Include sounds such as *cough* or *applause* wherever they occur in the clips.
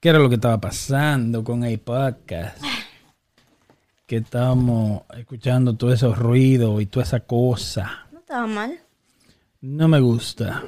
qué era lo que estaba pasando con el podcast. Que estábamos escuchando todo ese ruido y toda esa cosa. No estaba mal. No me gusta.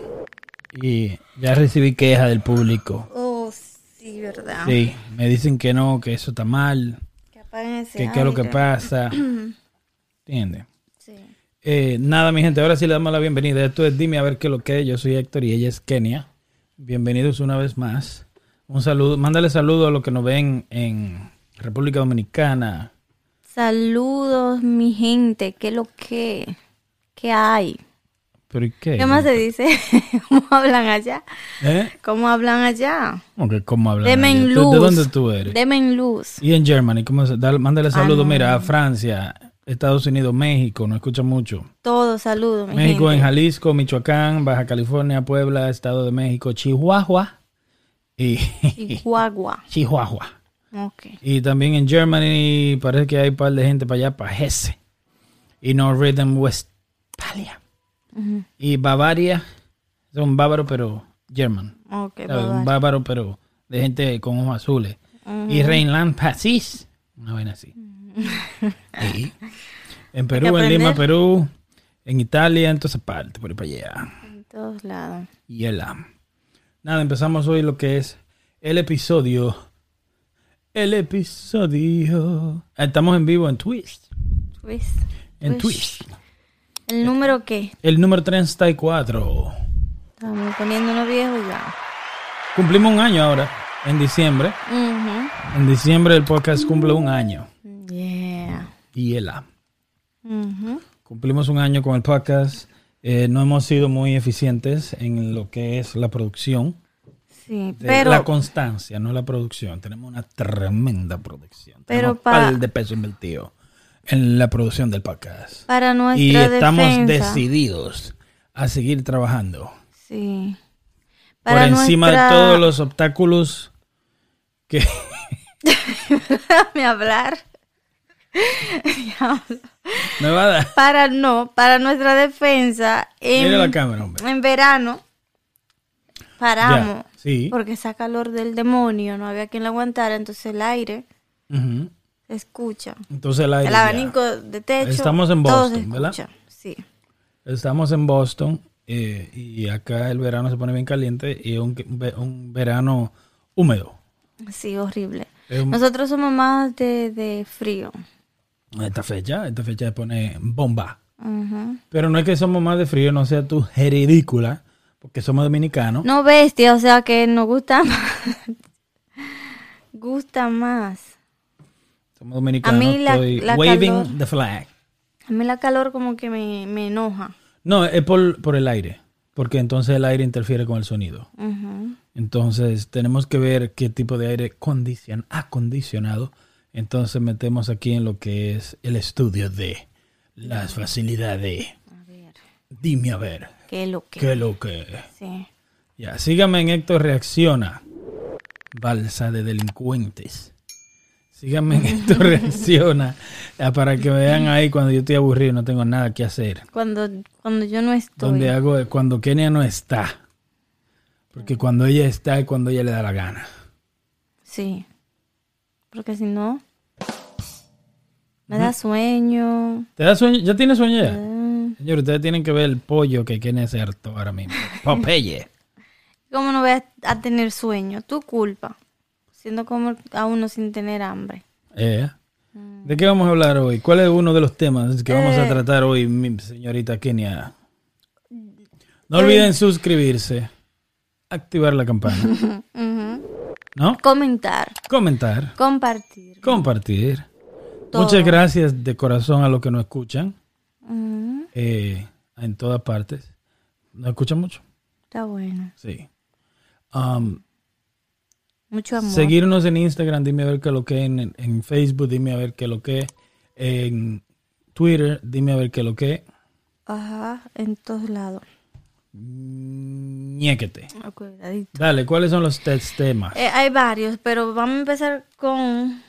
Y ya recibí quejas del público. Oh, sí, verdad. Sí, me dicen que no, que eso está mal, Que apaguen ese que qué es lo que pasa. *clears throat* ¿Entiendes? Sí. Eh, nada, mi gente, ahora sí le damos la bienvenida. Esto es Dime a ver qué es lo que es. Yo soy Héctor y ella es Kenia. Bienvenidos una vez más. Un saludo, mándale saludo a los que nos ven en República Dominicana. Saludos, mi gente. ¿Qué es lo que? ¿Qué hay? ¿Pero y qué? ¿Qué más se dice? *laughs* ¿Cómo hablan allá? ¿Eh? ¿Cómo hablan allá? ¿Cómo que cómo hablan? Deme en allá? luz. ¿Tú- ¿De dónde tú eres? Deme en luz. Y en Germany, ¿cómo se? Dale- mándale Ah, no. mira, a Francia, Estados Unidos, México, no escucha mucho. Todos saludos, mi México en gente. Jalisco, Michoacán, Baja California, Puebla, Estado de México, Chihuahua y Chihuahua. *laughs* Chihuahua. Ok. Y también en Germany parece que hay un par de gente para allá, para Hesse. Y Northern Westphalia. Ujú. Y Bavaria, son bávaros pero German. Ok, ¿sabes? Un bávaro pero de gente con ojos azules. Y Rheinland Pacis, una vaina así. Y en Perú, en. Lima, Perú, en Italia, en todas partes, por ahí para allá. En todos lados. Y el. Nada, empezamos hoy lo que es el episodio. El episodio. Ah, Estamos en vivo en Twitch. Twist. En. Twitch. ¿El número qué? El número 34. Estamos poniendo uno viejo ya. Cumplimos un año ahora, en diciembre. Ujú. En diciembre el podcast cumple un año. Yeah. Y el am. Ujú. Cumplimos un año con el podcast. Eh, no hemos sido muy eficientes en lo que es la producción. Sí, de pero la constancia, no la producción. Tenemos una tremenda producción. Pero Tenemos pa- par de peso invertido en la producción del podcast. para nuestra Y estamos defensa, decididos a seguir trabajando Sí. por Para encima nuestra- de todos los obstáculos que *laughs* Déjame hablar. *laughs* me va a dar. Para no, para nuestra defensa en, Mira la cámara, hombre. en verano paramos sí. porque esa calor del demonio no había quien la aguantara, entonces el aire se escucha. Entonces el aire El ya. abanico de techo. Estamos en Boston, ¿verdad? Sí. Estamos en Boston eh, y acá el verano se pone bien caliente y es un, ve- un verano húmedo. Sí, horrible. Un- Nosotros somos más de, de frío. esta fecha, esta fecha se pone bomba. Pero no es que somos más de frío, no sea tú ridícula, porque somos dominicanos. No bestia, o sea que nos gusta *laughs* más. gusta más. Somos dominicanos. A mí la- estoy la waving calor- the flag. A mí la calor como que me, me enoja. No, es por, por el aire, porque entonces el aire interfiere con el sonido. Entonces tenemos que ver qué tipo de aire condicion, acondicionado. Entonces metemos aquí en lo que es el estudio de las facilidades. A ver, Dime a ver, ¿qué lo que? ¿qué lo que? Sí. Ya, síganme en Héctor Reacciona. Balsa de delincuentes. Síganme en Héctor *laughs* Reacciona. Para que vean ahí cuando yo estoy aburrido y no tengo nada que hacer. Cuando, cuando yo no estoy. Donde hago cuando Kenia no está. Porque cuando ella está es cuando ella le da la gana. Sí. Porque si no, me da sueño. ¿Te da sueño? ¿Ya tienes sueño ya? Mm. Señor, ustedes tienen que ver el pollo que Kenia se hartó ahora mismo. Popeye. *laughs* ¿Cómo no voy a, tener sueño? Tu culpa. Siendo como a uno sin tener hambre. Eh, ¿De qué vamos a hablar hoy? ¿Cuál es uno de los temas que vamos a Eh. tratar hoy, mi señorita Kenia? No olviden suscribirse, activar la campana. *laughs* ¿no? Comentar. Comentar, Compartir. compartir. Todo. Muchas gracias de corazón a los que nos escuchan Ujú. Eh, en todas partes. ¿Nos escuchan mucho? Está bueno. Sí. Um, Mucho amor. seguirnos en Instagram, dime a ver qué lo que en, en Facebook, dime a ver qué lo que en Twitter, dime a ver qué lo que Ajá, en todos lados. ñéquete. Cuidadito. Dale, ¿cuáles son los temas? Eh, hay varios, pero vamos a empezar con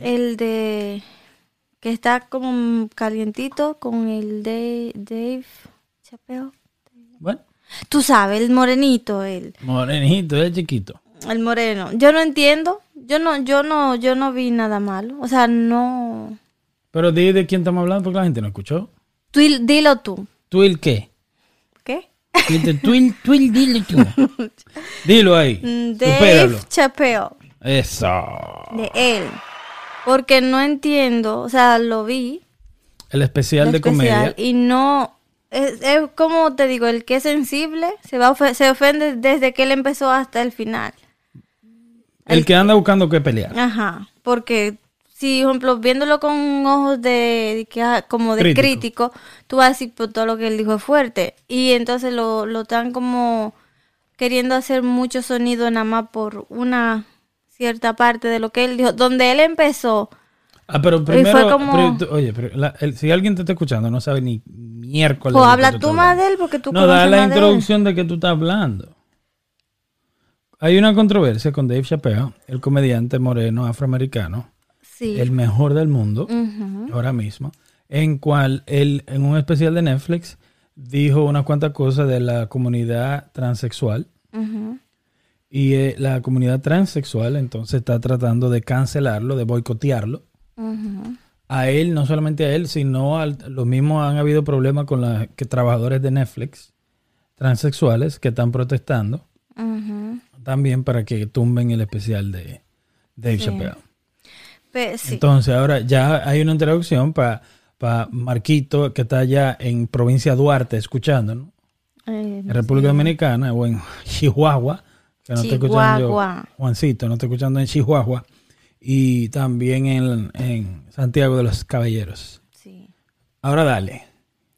el de que está como calientito, con el de Dave Chapeo. Bueno, Tú sabes, el morenito, él. morenito, es chiquito. El moreno. Yo no entiendo. Yo no, yo no, yo no vi nada malo. O sea, no. Pero di de quién estamos hablando porque la gente no escuchó. Twil- dilo tú. ¿Twill qué? ¿Qué? Dice, Twill, Twill, dilo tú. *laughs* Dilo ahí. Mm, Supéralo. Dave Chappelle. Eso. De él. Porque no entiendo. O sea, lo vi. El especial el de especial, comedia. Y no. Es, es como te digo, el que es sensible se, va se ofende desde que él empezó hasta el final. El que anda buscando que pelear. Ajá, porque si, por ejemplo, viéndolo con ojos de, de ah, como de Crítico. crítico. tú vas a decir, pues todo lo que él dijo es fuerte. Y entonces lo, lo están como queriendo hacer mucho sonido nada más por una cierta parte de lo que él dijo. Donde él empezó, Ah, pero primero. fue como- pero oye, pero la- el- si alguien te está escuchando, no sabe ni miércoles. pues habla tú más hablando. de él porque tú No, da la más de introducción de que tú estás hablando. Hay una controversia con Dave Chappelle, el comediante moreno afroamericano, Sí. el mejor del mundo, ahora mismo, en cual él, en un especial de Netflix, dijo unas cuantas cosas de la comunidad transexual. Ujú. Y eh, la comunidad transexual entonces está tratando de cancelarlo, de boicotearlo. A él, no solamente a él, sino a los mismos han habido problemas con los que trabajadores de Netflix transexuales que están protestando también para que tumben el especial de Dave Sí. Chappelle. Sí. Entonces ahora ya hay una introducción para Marquito que está allá en provincia Duarte escuchando, ¿no? En República Dominicana o en *laughs* Chihuahua, que no estoy escuchando yo, Chihuahua. Juancito, no estoy escuchando en Chihuahua, y también en, en Santiago de los Caballeros. sí. Ahora dale,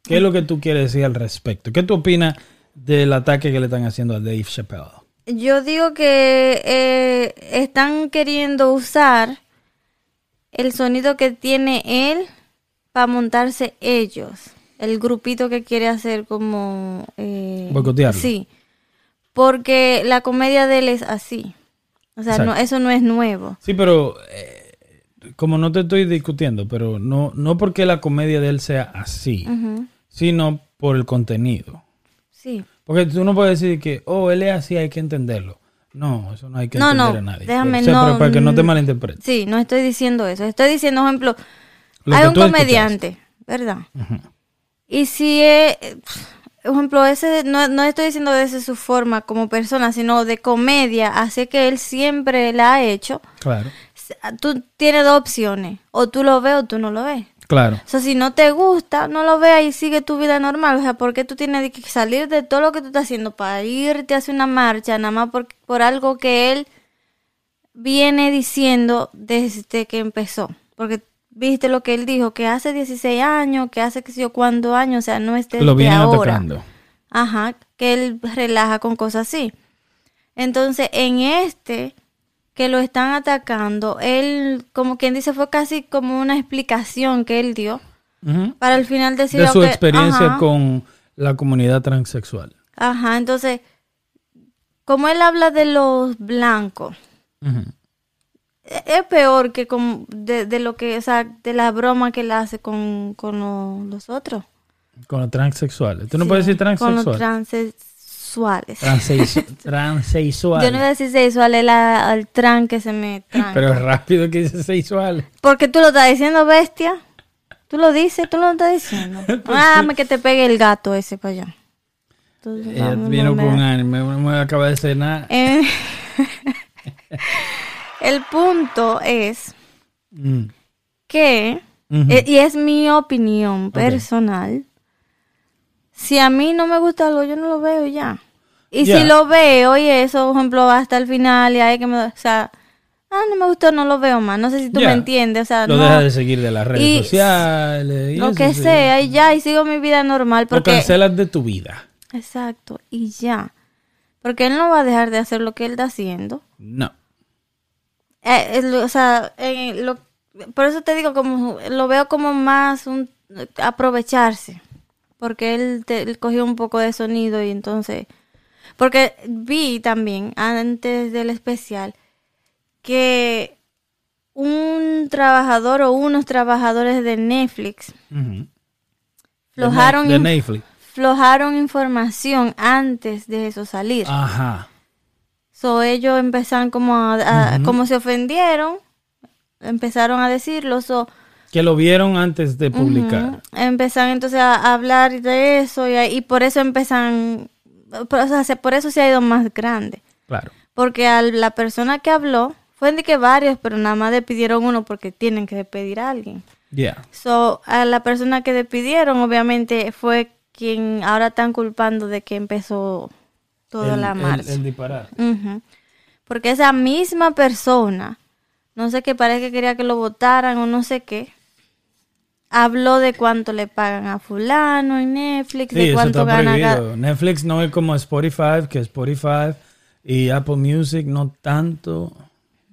¿qué es lo que tú quieres decir al respecto? ¿Qué tú opinas del ataque que le están haciendo a Dave Chappelle? Yo digo que eh, están queriendo usar el sonido que tiene él para montarse ellos. El grupito que quiere hacer como... Eh, Boicotearlo. Sí. Porque la comedia de él es así. O sea, no, eso no es nuevo. Sí, pero eh, como no te estoy discutiendo, pero no, no porque la comedia de él sea así, sino por el contenido. Sí. Porque tú no puedes decir que, oh, él es así, hay que entenderlo. No, eso no hay que No, entender no, a nadie. déjame, O sea, no, pero para que no te mm, malinterpretes. Sí, no estoy diciendo eso. Estoy diciendo, ejemplo, Lo hay un escuchaste. comediante, ¿verdad? Ujú. Y si, es, por ejemplo, ese, no, no estoy diciendo de esa su forma como persona, sino de comedia, así que él siempre la ha hecho, Claro, tú tienes dos opciones, o tú lo ves o tú no lo ves. claro. O sea, si no te gusta, no lo veas y sigue tu vida normal. O sea, ¿por qué tú tienes que salir de todo lo que tú estás haciendo para irte a hacer una marcha, nada más por, por algo que él viene diciendo desde que empezó? Porque viste lo que él dijo, que hace 16 años, que hace que sé yo cuántos años, o sea, no es desde Lo vienen ahora. atacando. Ajá, que él relaja con cosas así. Entonces, en este que lo están atacando, él, como quien dice, fue casi como una explicación que él dio para al final decir De su experiencia ajá, con la comunidad transexual. Ajá, entonces, como él habla de los blancos, e- es peor que con, de, de lo que, o sea, de la broma que él hace con, con lo- los otros. Con los transexuales. Tú no Sí, puedes decir Con los transexual. transexuales. Transex- *laughs* Transexual. Yo no iba a decir sexual, es la- al tran que se me tranca. Pero rápido que dice sexual. Porque tú lo estás diciendo, bestia. Tú lo dices, tú lo estás diciendo. *laughs* Ah, dame que te pegue el gato ese para allá. Entonces, Ella vino con ánimo. Me, me acaba de cenar. Eh, *laughs* el punto es Mm. que, eh, y es mi opinión personal, si a mí no me gusta algo, yo no lo veo ya. Y si lo veo y eso, por ejemplo, hasta el final y ahí que me... O sea, ah, no me gustó, no lo veo más. No sé si tú me entiendes. O sea, Lo no, deja de seguir de las redes Y sociales. y lo eso, que sí. sea y ya, y sigo mi vida normal. Lo Porque, cancelas de tu vida. exacto, y ya. Porque él no va a dejar de hacer lo que él está haciendo. No. Eh, o sea, eh, lo- por eso te digo, como lo veo como más un aprovecharse. Porque él, te- él cogió un poco de sonido y entonces... Porque vi también, antes del especial, que un trabajador o unos trabajadores de Netflix flojaron, De, Netflix. flojaron información antes de eso salir. Ajá. So ellos empezaron como a, a- como se ofendieron, empezaron a decirlo, so Que lo vieron antes de publicar. empezaron entonces a hablar de eso y, y por eso empiezan, por, o sea, se- por eso se ha ido más grande. Claro. Porque a la persona que habló, fue de que varios, pero nada más despidieron uno porque tienen que despedir a alguien. Yeah. So, a la persona que despidieron, obviamente, fue quien ahora están culpando de que empezó toda El- la marcha. el disparar. Ujú. Porque esa misma persona, no sé qué, parece que quería que lo votaran o no sé qué, habló de cuánto le pagan a fulano en Netflix, Sí, de eso cuánto está gana cada- Netflix no es como Spotify, que Spotify y Apple Music no tanto,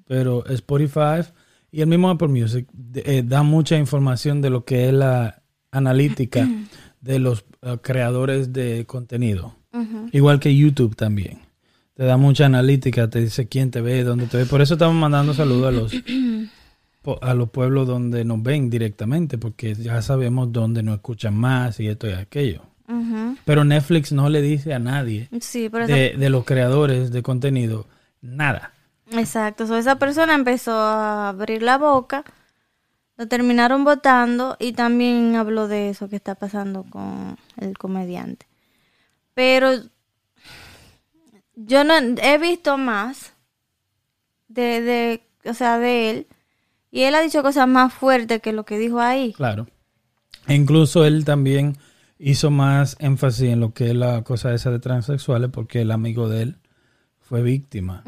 pero Spotify y el mismo Apple Music eh, da mucha información de lo que es la analítica *clears throat* de los eh, creadores de contenido. Igual que YouTube también. Te da mucha analítica, te dice quién te ve, dónde te ve. Por eso estamos mandando saludos a los *clears throat* a los pueblos donde nos ven directamente, porque ya sabemos dónde nos escuchan más y esto y aquello. Pero Netflix no le dice a nadie Sí, por eso de, de los creadores de contenido nada. Exacto, so, esa persona empezó a abrir la boca, lo terminaron votando y también habló de eso que está pasando con el comediante. Pero yo no he visto más de, de, o sea, de él y él ha dicho cosas más fuertes que lo que dijo ahí. Claro. E incluso él también hizo más énfasis en lo que es la cosa esa de transexuales, porque el amigo de él fue víctima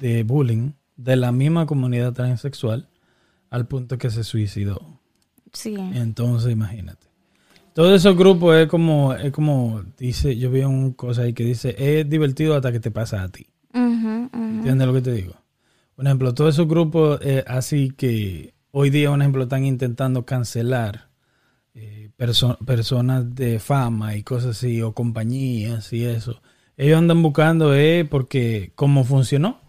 de bullying de la misma comunidad transexual al punto que se suicidó. Sí. Entonces, imagínate. Todos esos grupos es como, es como dice, yo vi una cosa ahí que dice, es divertido hasta que te pasa a ti. Ujú. ¿Entiendes lo que te digo? Por ejemplo, todos esos grupos eh, así que hoy día, por ejemplo, están intentando cancelar eh, perso- personas de fama y cosas así, o compañías y eso. Ellos andan buscando, eh, porque cómo funcionó.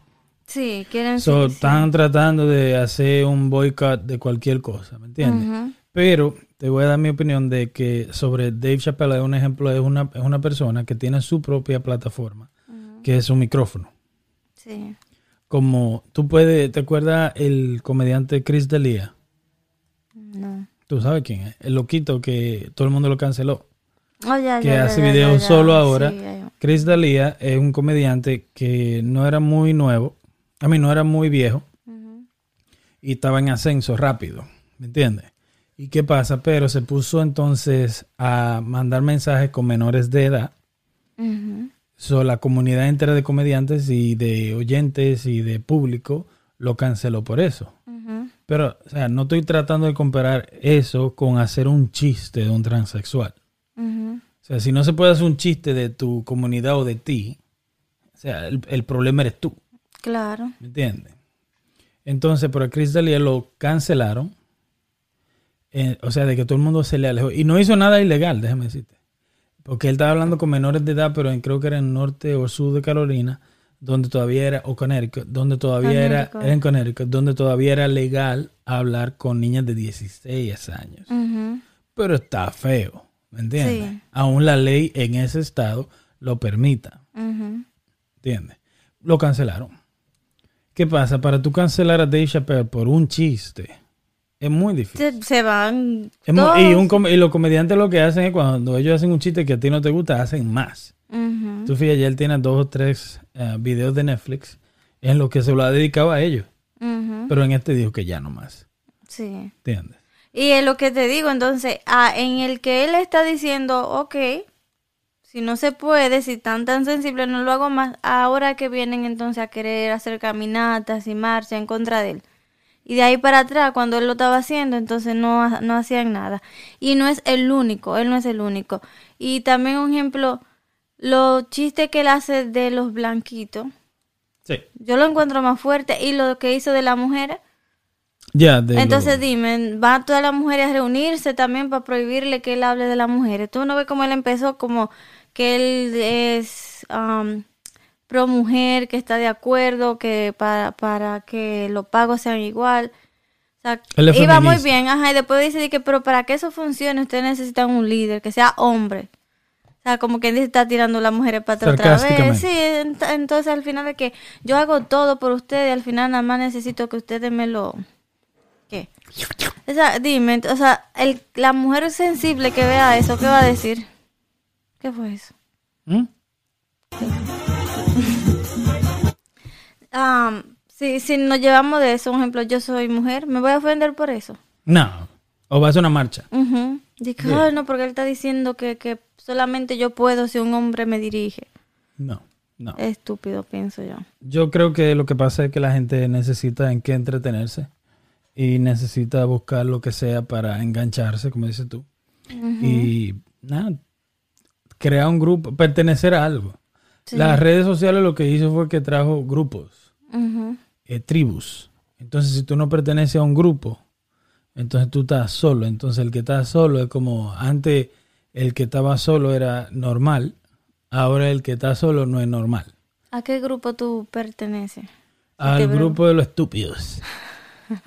Sí, quieren So, sí, sí. Están tratando de hacer un boicot de cualquier cosa, ¿me entiendes? Ujú. Pero te voy a dar mi opinión de que sobre Dave Chappelle es un ejemplo, es una, es una persona que tiene su propia plataforma, que es un micrófono. Sí. Como tú puedes, ¿te acuerdas el comediante Chris D'Elia? No. Tú sabes quién es, el loquito que todo el mundo lo canceló. Oh, ya, Que ya, hace ya, videos solo ahora. Sí. Chris D'Elia es un comediante que no era muy nuevo, a mí no era muy viejo y estaba en ascenso rápido, ¿me entiendes? ¿Y qué pasa? Pero se puso entonces a mandar mensajes con menores de edad. So, la comunidad entera de comediantes y de oyentes y de público lo canceló por eso. Pero, o sea, no estoy tratando de comparar eso con hacer un chiste de un transexual. O sea, si no se puede hacer un chiste de tu comunidad o de ti, o sea, el, el problema eres tú. Claro. ¿Me entiendes? Entonces, por a Chris D'Elia lo cancelaron. Eh, o sea, de que todo el mundo se le alejó. Y no hizo nada ilegal, déjame decirte. Porque él estaba hablando con menores de edad, pero en- creo que era en norte o sur de Carolina, donde todavía era, o Connecticut, donde todavía era, Connecticut. era en Connecticut, donde todavía era legal hablar con niñas de 16 años. Pero está feo, ¿me entiendes? Sí. Aún la ley en ese estado lo permita. Ujú. ¿Entiendes? Lo cancelaron. ¿Qué pasa? Para tú cancelar a Dave Chappelle por un chiste, es muy difícil. Se, se van. Y, un y los comediantes lo que hacen es cuando ellos hacen un chiste que a ti no te gusta, hacen más. Ujú. Tú fíjate, él tiene dos o tres eh, videos de Netflix en los que se lo ha dedicado a ellos. Pero en este dijo que ya no más. Sí. ¿Entiendes? Y es lo que te digo, entonces, ah, en el que él está diciendo, ok, si no se puede, si tan tan sensible, no lo hago más, ahora que vienen entonces a querer hacer caminatas y marcha en contra de él. Y de ahí para atrás, cuando él lo estaba haciendo, entonces no, no hacían nada. Y no es el único, él no es el único. Y también un ejemplo, los chistes que él hace de los blanquitos, Sí. yo lo encuentro más fuerte. Y lo que hizo de las mujeres, Ya, de entonces lo- dime, ¿van todas las mujeres a reunirse también para prohibirle que él hable de las mujeres? ¿Tú no ves cómo él empezó como que él es um, pro mujer, que está de acuerdo, que para, para que los pagos sean igual? O sea, Él es iba muy bien, ajá, y después dice que, pero para que eso funcione, ustedes necesitan un líder, que sea hombre. O sea, como que dice, está tirando las mujeres para atrás otra vez. Sí, ent- entonces al final es que yo hago todo por ustedes y al final nada más necesito que ustedes me lo... ¿Qué? O sea, dime, o sea, el, la mujer sensible que vea eso, ¿qué va a decir? ¿Qué fue eso? ¿Mm? Ah, si, si nos llevamos de eso, un ejemplo, yo soy mujer, ¿me voy a ofender por eso? No. O vas a una marcha. Dice, Bien. "Ay, no, porque él está diciendo que, que solamente yo puedo si un hombre me dirige. No. No. Estúpido, pienso yo. Yo creo que lo que pasa es que la gente necesita en qué entretenerse y necesita buscar lo que sea para engancharse, como dices tú. Y nada, crear un grupo, pertenecer a algo. Las redes sociales lo que hizo fue que trajo grupos, eh, tribus. Entonces, si tú no perteneces a un grupo, entonces tú estás solo. Entonces, el que está solo es como antes el que estaba solo era normal, ahora el que está solo no es normal. ¿A qué grupo tú perteneces? Al grupo de los estúpidos. *laughs*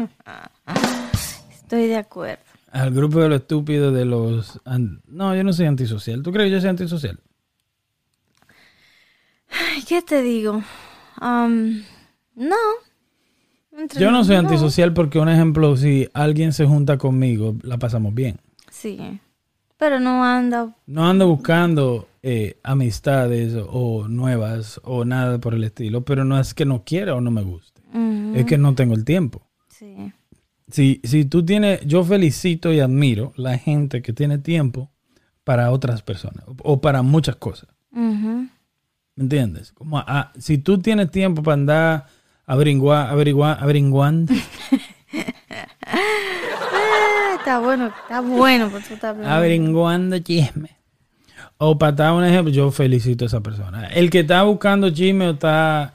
Estoy de acuerdo. Al grupo de los estúpidos de los... No, yo no soy antisocial. ¿Tú crees que yo soy antisocial? Ay, ¿Qué te digo? Am, no. Entre- Yo no soy antisocial porque, un ejemplo, si alguien se junta conmigo, la pasamos bien. Sí. Pero no anda. No ando buscando eh, amistades o nuevas o nada por el estilo, pero no es que no quiera o no me guste. Es que no tengo el tiempo. Sí. Si, si tú tienes, yo felicito y admiro la gente que tiene tiempo para otras personas o- para muchas cosas. Ujú. ¿Me entiendes? Como ah, si tú tienes tiempo para andar averigua, averigua, averiguando, Ah, está bueno, está bueno, por está averiguando chisme. O para dar un ejemplo, yo felicito a esa persona. El que está buscando chisme o está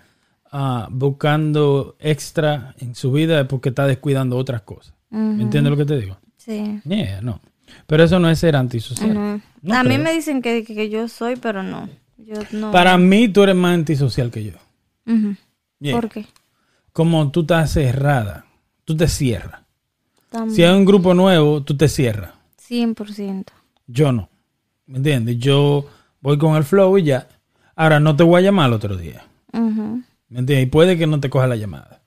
ah, buscando extra en su vida es porque está descuidando otras cosas. ¿Me entiendes lo que te digo? Sí. Yeah, no. Pero eso no es ser antisocial. No. No a mí me dicen que, que yo soy, pero no. Yo no. Para mí tú eres más antisocial que yo. Yeah. ¿Por qué? Como tú estás cerrada, tú te cierras. Si hay un grupo nuevo, tú te cierras. 100%. Yo no. ¿Me entiendes? Yo voy con el flow y ya. Ahora no te voy a llamar el otro día. ¿Me entiendes? Y puede que no te coja la llamada.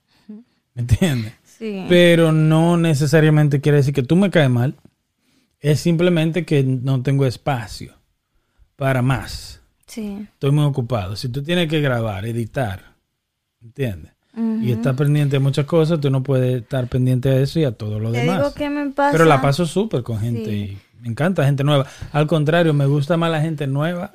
¿Me entiendes? Sí. Pero no necesariamente quiere decir que tú me caes mal. Es simplemente que no tengo espacio para más. Sí. Estoy muy ocupado. Si tú tienes que grabar, editar, ¿entiendes? Y estás pendiente de muchas cosas, tú no puedes estar pendiente de eso y a todo lo Te demás. digo que me pasa. Pero la paso súper con gente Sí. y me encanta gente nueva. Al contrario, me gusta más la gente nueva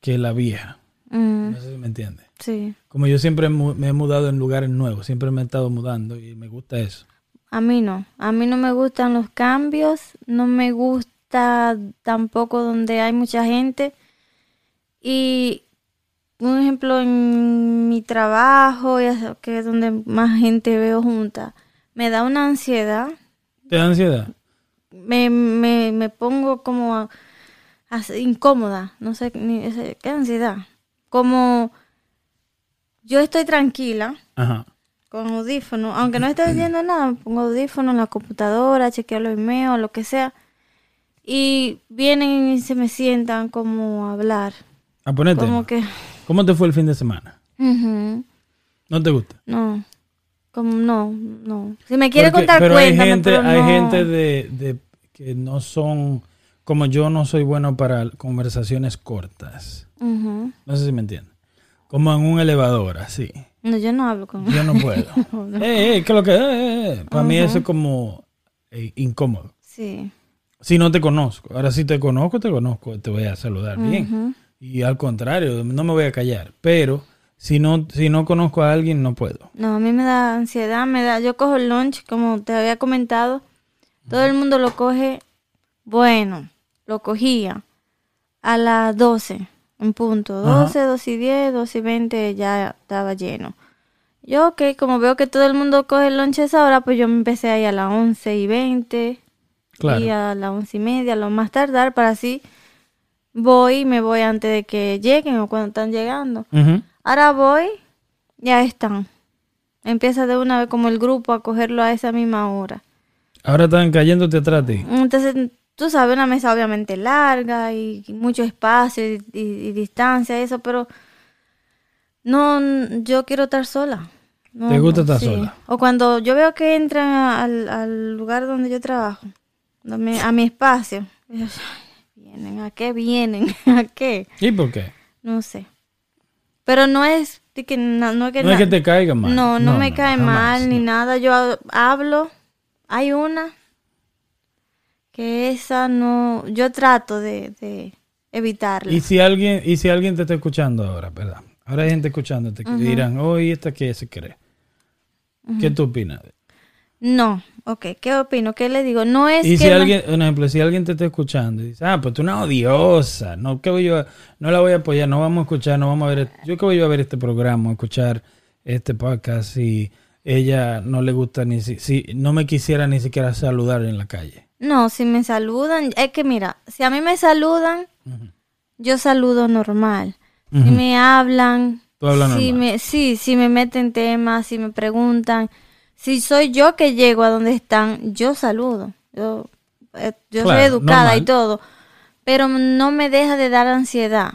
que la vieja. No sé si me entiendes. sí. Como yo siempre me he mudado en lugares nuevos, siempre me he estado mudando y me gusta eso. A mí no. A mí no me gustan los cambios. No me gusta tampoco donde hay mucha gente. Y un ejemplo en mi trabajo, que es donde más gente veo junta, me da una ansiedad. ¿Te da ansiedad? Me, me, me pongo como a- incómoda. No sé, ni, qué ansiedad. Como yo estoy tranquila Ajá. con audífono, aunque no esté oyendo *clears throat* nada, pongo audífono en la computadora, chequeo los emails, lo que sea. Y vienen y se me sientan como a hablar. A ponerte. Como que, ¿Cómo te fue el fin de semana? ¿No te gusta? no, como no, no. Si me quiere Porque- contar, pero hay gente, pero hay no. gente de, de que no son, como yo no soy bueno para conversaciones cortas. No sé si me entiendes. Como en un elevador, así. No, yo no hablo con Yo no puedo. *laughs* eh, eh, ¿qué lo que? eh. Para mí eso es como eh, incómodo. Sí. Si no te conozco. Ahora si te conozco, te conozco, te voy a saludar bien. Y al contrario, no me voy a callar. Pero si no, si no conozco a alguien, no puedo. No, a mí me da ansiedad, me da, yo cojo el lunch, como te había comentado, todo el mundo lo coge, bueno, lo cogía a las 12, en punto, Ajá. 12, 12 y 10, 12 y 20 ya estaba lleno. Yo, ok, como veo que todo el mundo coge el lunch a esa hora, pues yo me empecé ahí a las 11 y 20 Claro. y a las 11 y media, lo más tardar, para así voy y me voy antes de que lleguen o cuando están llegando. Ahora voy, ya están. Empieza de una vez como el grupo a cogerlo a esa misma hora. Ahora están cayéndote atrás de ti. Entonces tú sabes, una mesa obviamente larga y, mucho espacio y, y- y distancia, eso, pero no, yo quiero estar sola. No, ¿Te gusta estar sola? O cuando yo veo que entran al, al lugar donde yo trabajo, a mi espacio, y yo, "Ay, vienen, ¿a qué vienen? *laughs* ¿A qué? ¿Y por qué? No sé. Pero no es de que no, no es que No es na- que te caiga mal. no, no, me cae jamás, mal ni nada. Yo ha- hablo. Hay una que esa no. Yo trato de, de evitarla. Y si alguien, y si alguien te está escuchando ahora, ¿verdad? Ahora hay gente escuchándote que dirán, oye, ¿esta qué se cree? ¿Qué tú opinas? No. Ok, ¿qué opino? ¿Qué le digo? No es Y que. si alguien, un ejemplo, si alguien te está escuchando y dice, ah, pues tú una odiosa, no, ¿qué voy yo a- no la voy a apoyar, no vamos a escuchar, no vamos a ver, yo que voy yo a ver este programa, a escuchar este podcast si ella no le gusta ni si, si no me quisiera ni siquiera saludar en la calle. No, si me saludan. Es que mira, si a mí me saludan, yo saludo normal. Si me hablan. Tú hablas si normal. me, sí, si me meten temas, si me preguntan. Si soy yo que llego a donde están, yo saludo. Yo, eh, yo Claro, soy educada normal. y todo. Pero no me deja de dar ansiedad.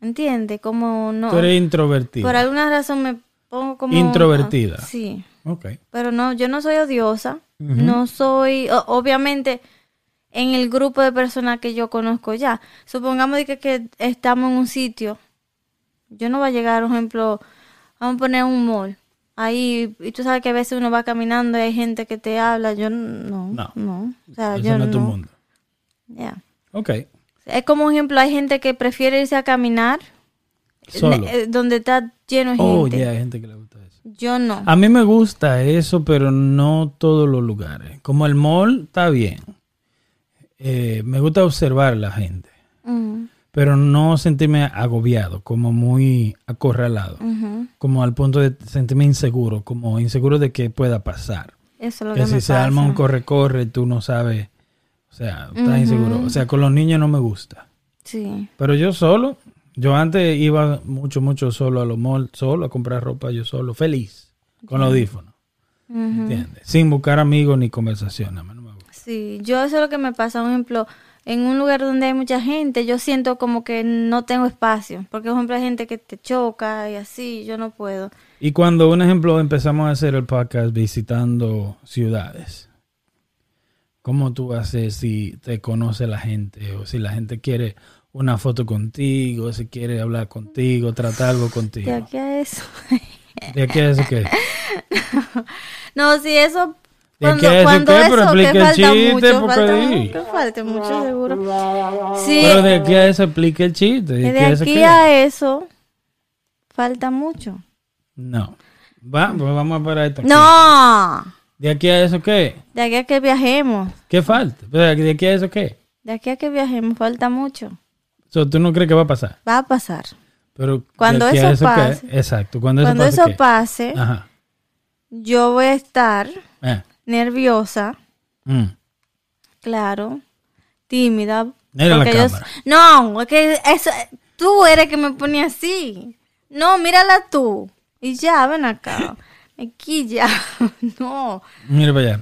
¿Entiendes? Como no. Tú eres introvertida. Por alguna razón me pongo como. Introvertida. ah, sí. Ok. Pero no, yo no soy odiosa. No soy. o- obviamente, en el grupo de personas que yo conozco ya. Supongamos que, que estamos en un sitio. Yo no voy a llegar, por ejemplo, vamos a poner un mall. Ahí, y tú sabes que a veces uno va caminando y hay gente que te habla. Yo no. No. No. O sea, Eso yo no es tu no. mundo. Ya. Ok. Es como ejemplo, hay gente que prefiere irse a caminar Solo. eh, donde está lleno de Oh, gente. ya, hay gente que le gusta eso. Yo no. A mí me gusta eso, pero no todos los lugares. Como el mall está bien. Eh, me gusta observar la gente, Mm, pero no sentirme agobiado, como muy acorralado, como al punto de sentirme inseguro, como inseguro de que pueda pasar. Eso es lo Que que, si me se pasa. arma un corre-corre, tú no sabes, o sea, estás inseguro. O sea, con los niños no me gusta. Sí. Pero yo solo, yo antes iba mucho, mucho solo a los malls, solo a comprar ropa, yo solo, feliz, con los audífonos. Ujú. ¿Entiendes? Sin buscar amigos ni conversación. a mí no me gusta. Sí, yo eso es lo que me pasa, por ejemplo, en un lugar donde hay mucha gente, yo siento como que no tengo espacio, porque por ejemplo hay gente que te choca y así, yo no puedo. Y cuando, un ejemplo, empezamos a hacer el podcast visitando ciudades, ¿cómo tú haces si te conoce la gente o si la gente quiere una foto contigo, si quiere hablar contigo, tratar algo De contigo? aquí a eso. ¿De aquí a eso qué? *laughs* no, si eso ¿De cuando, qué a eso cuando qué? eso, Pero que explica el falta chiste, mucho, porque falta di. que falte mucho seguro. Sí, Pero de aquí a eso explica el chiste. ¿De aquí de a eso aquí qué? a eso falta mucho. No. Va, pues vamos a parar esto. aquí. No, ¿De aquí a eso qué? de aquí a que viajemos, ¿Qué falta? Pero ¿De aquí a eso qué? de aquí a que viajemos falta mucho. So, ¿Tú no crees que va a pasar? Va a pasar. Pero ¿de Cuando eso qué? pase- Exacto. Cuando eso Cuando pase, eso ¿qué? pase, Ajá. yo voy a estar Eh. Nerviosa, Mm. claro, tímida. Mira la cámara. no, es que eso, tú eres que me pone así. No, mírala tú. Y ya, ven acá. *laughs* Me quilla. *laughs* no. Mira para allá.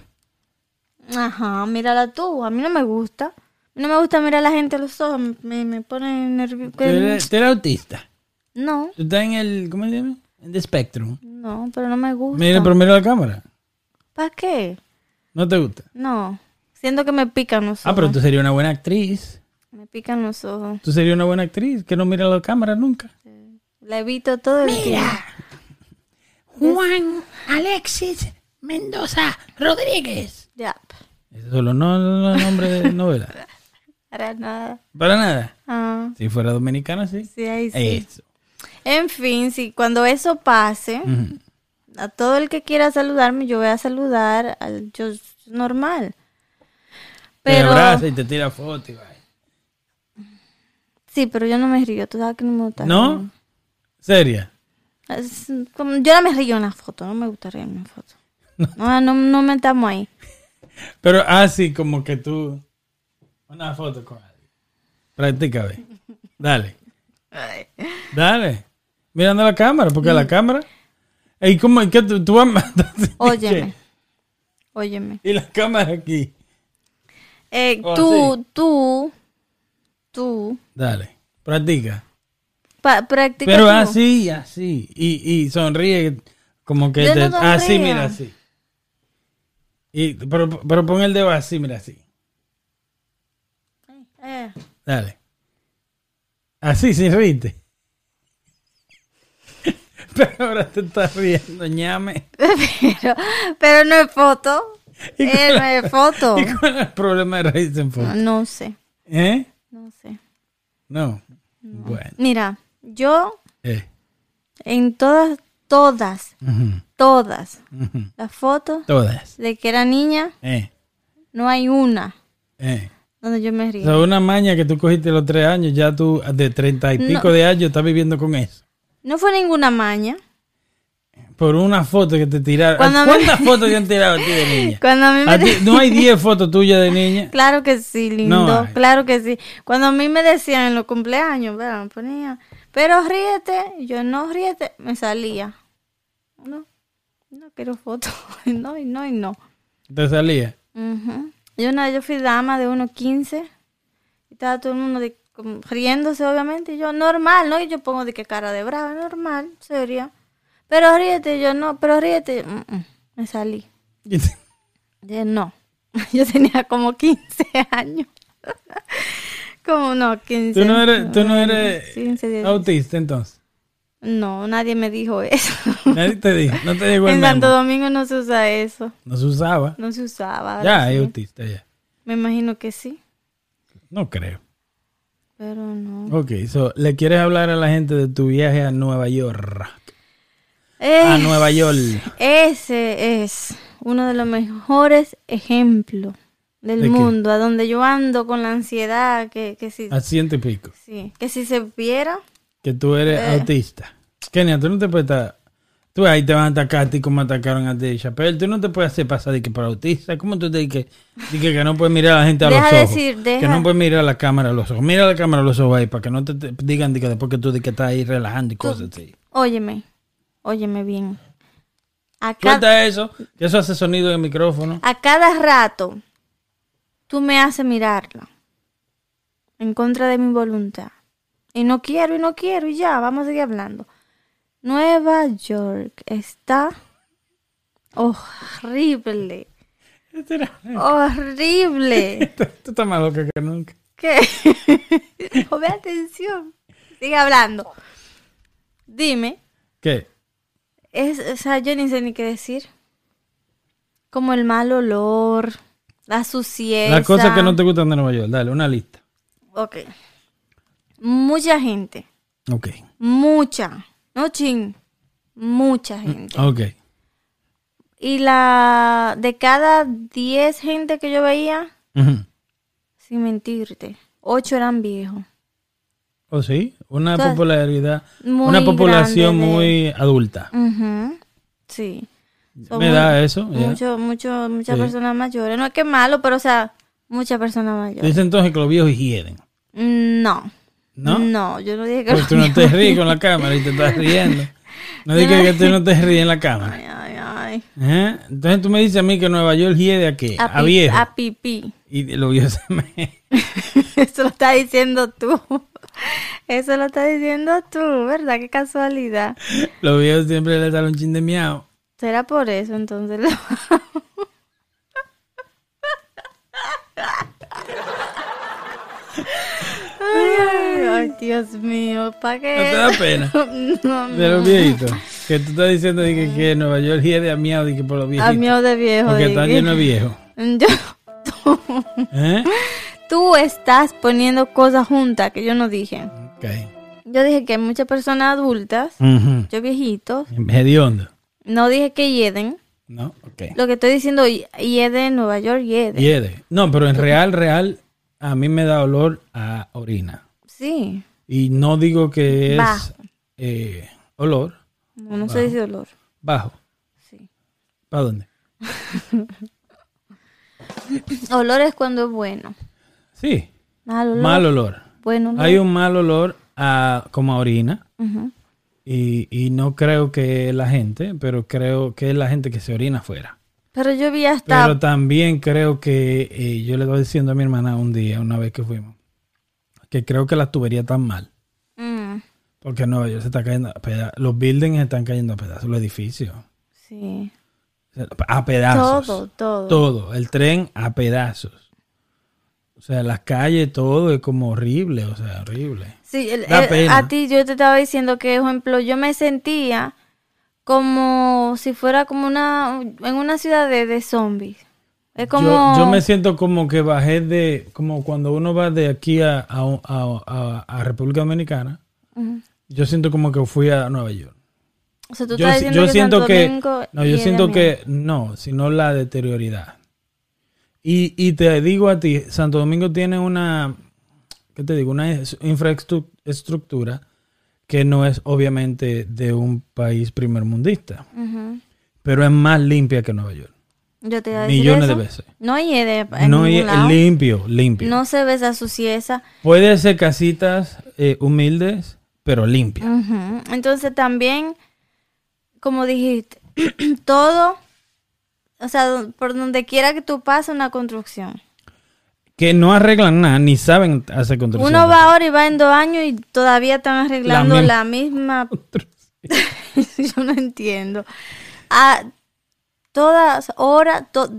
Ajá, mírala tú. A mí no me gusta. No me gusta mirar a la gente a los ojos. Me, me pone nervioso. Tú eres, autista. No, Tú estás en el, ¿cómo se llama? En el spectrum. no, pero no me gusta. Mira, pero mira la cámara. ¿Para qué? ¿No te gusta? No. Siento que me pican los ojos. Ah, pero tú serías una buena actriz. Me pican los ojos. Tú serías una buena actriz que no mira la cámara nunca. La evito todo el tiempo. Juan Alexis Mendoza Rodríguez. Ya. Eso solo no no es nombre de novela. *laughs* Para nada. Para nada. Ah, Si fuera dominicana, sí. sí, ahí sí. Eso. En fin, sí, cuando eso pase. A todo el que quiera saludarme, yo voy a saludar al yo normal. Te abraza y te tira foto y va. sí, pero yo no me río, tú sabes que no me gusta. ¿No? ¿Seria? Es como- yo no me río en la foto, no me gusta reírme en foto. No, no, no metamos ahí. *laughs* Pero así como que tú... Una foto con alguien. Practica, ve. *laughs* Dale. Dale. Mirando la cámara, porque Mm. la cámara... ¿Y cómo? ¿Qué tú, tú vas *laughs* Óyeme. Óyeme. Y la cámara aquí. Eh, Oh, tú, sí. tú, tú, Dale, practica. pa- practica Pero tú. así, así. Y, y sonríe como que Yo te- no así, mira, así. Y, pero, pero pon el dedo así, mira, así. Eh, Dale. Así, sin reírte. *laughs* Pero ahora te estás riendo, ñame. *laughs* pero, pero no es foto. ¿Y Eh, no es foto. *laughs* ¿Y cuál es el problema de reírse en foto? No sé, ¿Eh? no sé. No. Bueno. Mira, yo Eh. en todas, todas, todas las fotos Todas. de que era niña, Eh. no hay una Eh. donde yo me O río. sea, una maña que tú cogiste a los tres años, ya tú de treinta y pico de años estás viviendo con eso. No fue ninguna maña. Por una foto que te tiraron. Cuando me- ¿Cuántas fotos te han tirado a ti de niña? *laughs* Cuando a mí me ¿A ti- ¿No hay 10 fotos tuyas de niña? *laughs* Claro que sí, lindo. No claro que sí. Cuando a mí me decían en los cumpleaños, ¿verdad? me ponía, pero ríete, yo no ríete, me salía. No, no quiero fotos. *laughs* no, y no, y no. Te salía. Ujú. Yo una vez yo fui dama de 1.15 y estaba todo el mundo de- como riéndose, obviamente. Y yo, normal, ¿no? Y yo pongo de qué cara de brava, normal, seria. Pero ríete, yo no, pero ríete. mm, mm, me salí. No. *laughs* Yo tenía como 15 años. *laughs* como no, 15. ¿Tú no eres, tú no eres 15, 10. autista entonces? No, nadie me dijo eso. Nadie te dijo, no te llegó el en Santo. Domingo no se usa eso. No se usaba. No se usaba. Ya, hay sí. autista, ya. Me imagino que sí, No creo. Pero no. Ok, so, ¿le quieres hablar a la gente de tu viaje a Nueva York? Eh, A Nueva York. Ese es uno de los mejores ejemplos del mundo, a donde yo ando con la ansiedad, que, que si, A ciento y pico. sí, que si se viera, Que tú eres Eh. autista. Kenia, tú no te puedes estar... Tú ahí te van a atacar a ti como atacaron a ti, Chappelle. Tú no te puedes hacer pasar de que para autista. ¿Cómo tú te dices que, que, que no puedes mirar a la gente a Deja los ojos? decir, Que no puedes mirar a la cámara a los ojos. Mira a la cámara a los ojos ahí para que no te, te digan de que después que tú de que estás ahí relajando y cosas así. óyeme, óyeme bien. A, ca- Suelta eso, que eso hace sonido en el micrófono. a cada rato, tú me haces mirarla en contra de mi voluntad. Y no quiero, y no quiero, y ya, vamos a seguir hablando. Nueva York está horrible. Horrible. *laughs* Tú estás más loca que nunca. ¿Qué? *laughs* Pone atención. Sigue hablando. Dime, ¿Qué? es, o sea, yo ni sé ni qué decir. Como el mal olor, la suciedad. Las cosas que no te gustan de Nueva York. Dale, una lista. Ok. Mucha gente. Ok. Mucha. No chin. Mucha gente. Ok. Y la de cada 10 gente que yo veía, sin mentirte, 8 eran viejos. ¿O sí? Una Entonces, popularidad. muy Una población de- muy adulta. Sí. Me da eso. Mucho, mucho, muchas Sí. personas mayores. No es que es malo, pero o sea, muchas personas mayores. Dice entonces que los viejos hieden. No. ¿No? No, yo no dije que Porque tú no te ríes con la cámara y te estás riendo. *laughs* No digas que tú no te ríes en la cámara. Ay, ay, ay. ¿Eh? Entonces tú me dices a mí que Nueva York hiede a qué? A, pi- viejo. A pipí. Y los viejos se me... Eso lo estás diciendo tú. Eso lo estás diciendo tú, ¿verdad? Qué casualidad. Los viejos siempre les dan un chin de miau. Será por eso, entonces. Ay, *laughs* ay, Dios mío, ¿para qué? ¿No te da pena? *laughs* No, De los viejitos. Que tú estás diciendo de que, que Nueva York hiede a miau de que por los a viejitos. mí de viejo. Porque de están que- llenos de viejos. *laughs* Yo, tú, ¿Eh? tú estás poniendo cosas juntas que yo no dije. Ok. Yo dije que hay muchas personas adultas, Ujú. yo viejitos. Hediondo. No dije que hieden. ¿No? Ok. Lo que estoy diciendo, hiede en Nueva York, hiede. Hiede. No, pero en real, real, a mí me da olor a orina. Sí, Y no digo que es Bajo. eh, olor no, no se dice olor. bajo. Sí. ¿Para dónde? *laughs* Olor es cuando es bueno. Sí. Mal olor. Mal olor. Bueno olor. Hay un mal olor a, como a orina. Y, y no creo que la gente, pero creo que es la gente que se orina afuera. Pero yo vi hasta... Pero también creo que eh, yo le estaba diciendo a mi hermana un día, una vez que fuimos, que creo que las tuberías están mal. Mm, Porque Nueva York se está cayendo a pedazos. Los buildings están cayendo a pedazos, los edificios. sí. A pedazos. Todo, todo. Todo. El tren a pedazos. O sea, las calles, todo es como horrible, o sea, horrible. Sí, el- el- a ti yo te estaba diciendo que, por ejemplo, yo me sentía como si fuera como una, en una ciudad de, de zombies. Es como... Yo, yo me siento como que bajé de, como cuando uno va de aquí a, a, a- República Dominicana, yo siento como que fui a Nueva York. O sea, tú Yo, estás yo que siento Santo que, Domingo no, yo siento que, no, sino la deterioridad. Y, y te digo a ti, Santo Domingo tiene una, ¿qué te digo? Una es- infraestructura que no es obviamente de un país primermundista, pero es más limpia que Nueva York. Yo te iba a decir Millones de veces. No hay de en No es lado. limpio, limpio. No se ve esa suciedad. Puede ser casitas eh, humildes, pero limpias. Entonces también, como dijiste, *clears throat* todo, o sea, por donde quiera que tú pases una construcción. Que no arreglan nada, ni saben hacer construcción. Uno va ahora y va en dos años y todavía están arreglando misma- la misma... *laughs* *laughs* Yo no entiendo. A todas horas, to-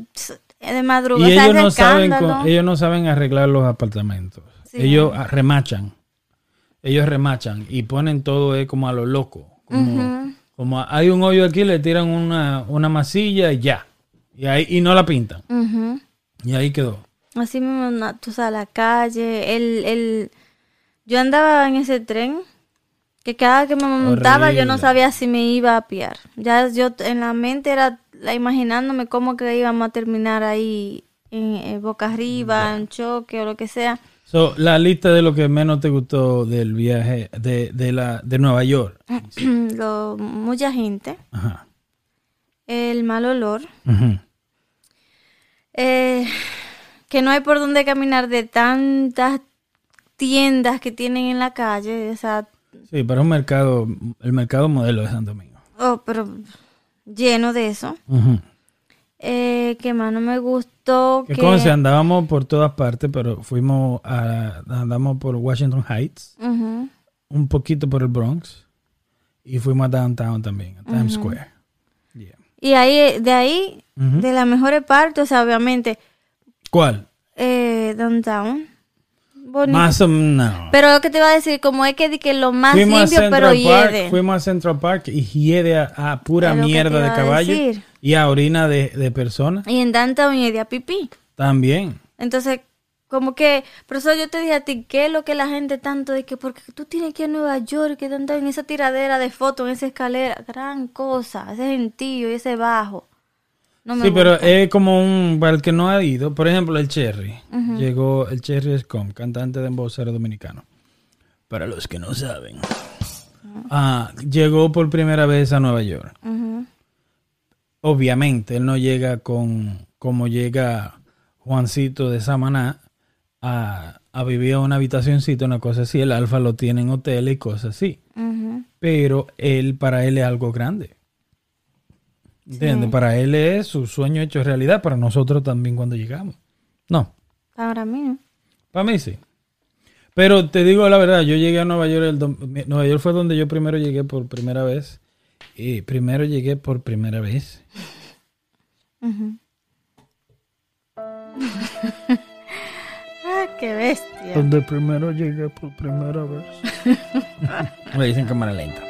de madrugada. Y o sea, ellos no, saben con- ellos no saben arreglar los apartamentos. Sí. Ellos ah, remachan. Ellos remachan y ponen todo eh, como a lo loco. Como, como hay un hoyo aquí, le tiran una, una masilla y ya. Y ahí y no la pintan. Y ahí quedó. Así mismo, tú sabes, la calle, el, el... Yo andaba en ese tren que cada que me montaba yo no sabía si me iba a piar. Ya yo en la mente era imaginándome cómo que íbamos a terminar ahí en, eh, boca arriba, en choque o lo que sea. So, la lista de lo que menos te gustó del viaje de, de, la, de Nueva York. *clears throat* Lo- mucha gente, Ajá. el mal olor, eh, que no hay por dónde caminar de tantas tiendas que tienen en la calle, o sea, Sí, para un mercado, el mercado modelo de Santo Domingo. Oh, pero lleno de eso. Eh, que más no me gustó. Que Que, como si andábamos por todas partes, pero fuimos a, andamos por Washington Heights, un poquito por el Bronx y fuimos a Downtown también, a Times Square. Yeah. Y ahí, de ahí, de las mejores partes, o sea, obviamente, ¿Cuál? eh, downtown. Bonito. Más o menos. Pero lo que te iba a decir, como es que, que lo más Fuimos limpio, pero Central Park, hiede. fuimos a Central Park y hiede a, a pura mierda de caballo decir. y a orina de, de personas Y en downtown hiede a pipí. también. Entonces, como que, por eso yo te dije a ti, ¿qué es lo que la gente tanto de que, porque tú tienes que ir a Nueva York, que tanto en esa tiradera de fotos, en esa escalera, gran cosa, ese gentío y ese bajo. No me Sí, pero es como un, para el que no ha ido, por ejemplo, el Cherry. Llegó, el Cherry Scom, cantante de embocero dominicano. Para los que no saben. Ah, llegó por primera vez a Nueva York. Obviamente, él no llega con, como llega Juancito de Samaná, a, a vivir a una habitacioncita, una cosa así. El Alfa lo tiene en hotel y cosas así. Pero él, para él es algo grande. ¿Entiendes? Para él es su sueño hecho realidad, para nosotros también cuando llegamos. No, Para mí, ¿no? para mí sí. Pero te digo la verdad, yo llegué a Nueva York, el Nueva York fue donde yo primero llegué por primera vez. Y primero llegué por primera vez. Ah, qué bestia. Donde primero llegué por primera vez. *laughs* Me dicen cámara lenta.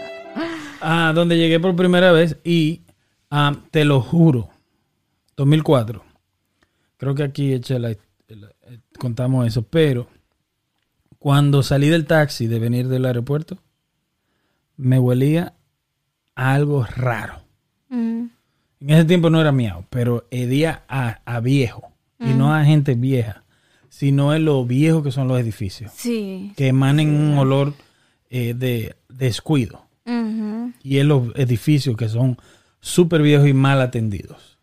Ah, donde llegué por primera vez y ah, te lo juro, 2004. Creo que aquí eché la- la- eh, contamos eso, pero cuando salí del taxi de venir del aeropuerto, me huelía a algo raro. Mm. En ese tiempo no era miau, pero hedía a, a viejo. Y no a gente vieja, sino a lo viejo que son los edificios. Sí. Que emanen un olor eh, de descuido. Y en los edificios que son súper viejos y mal atendidos.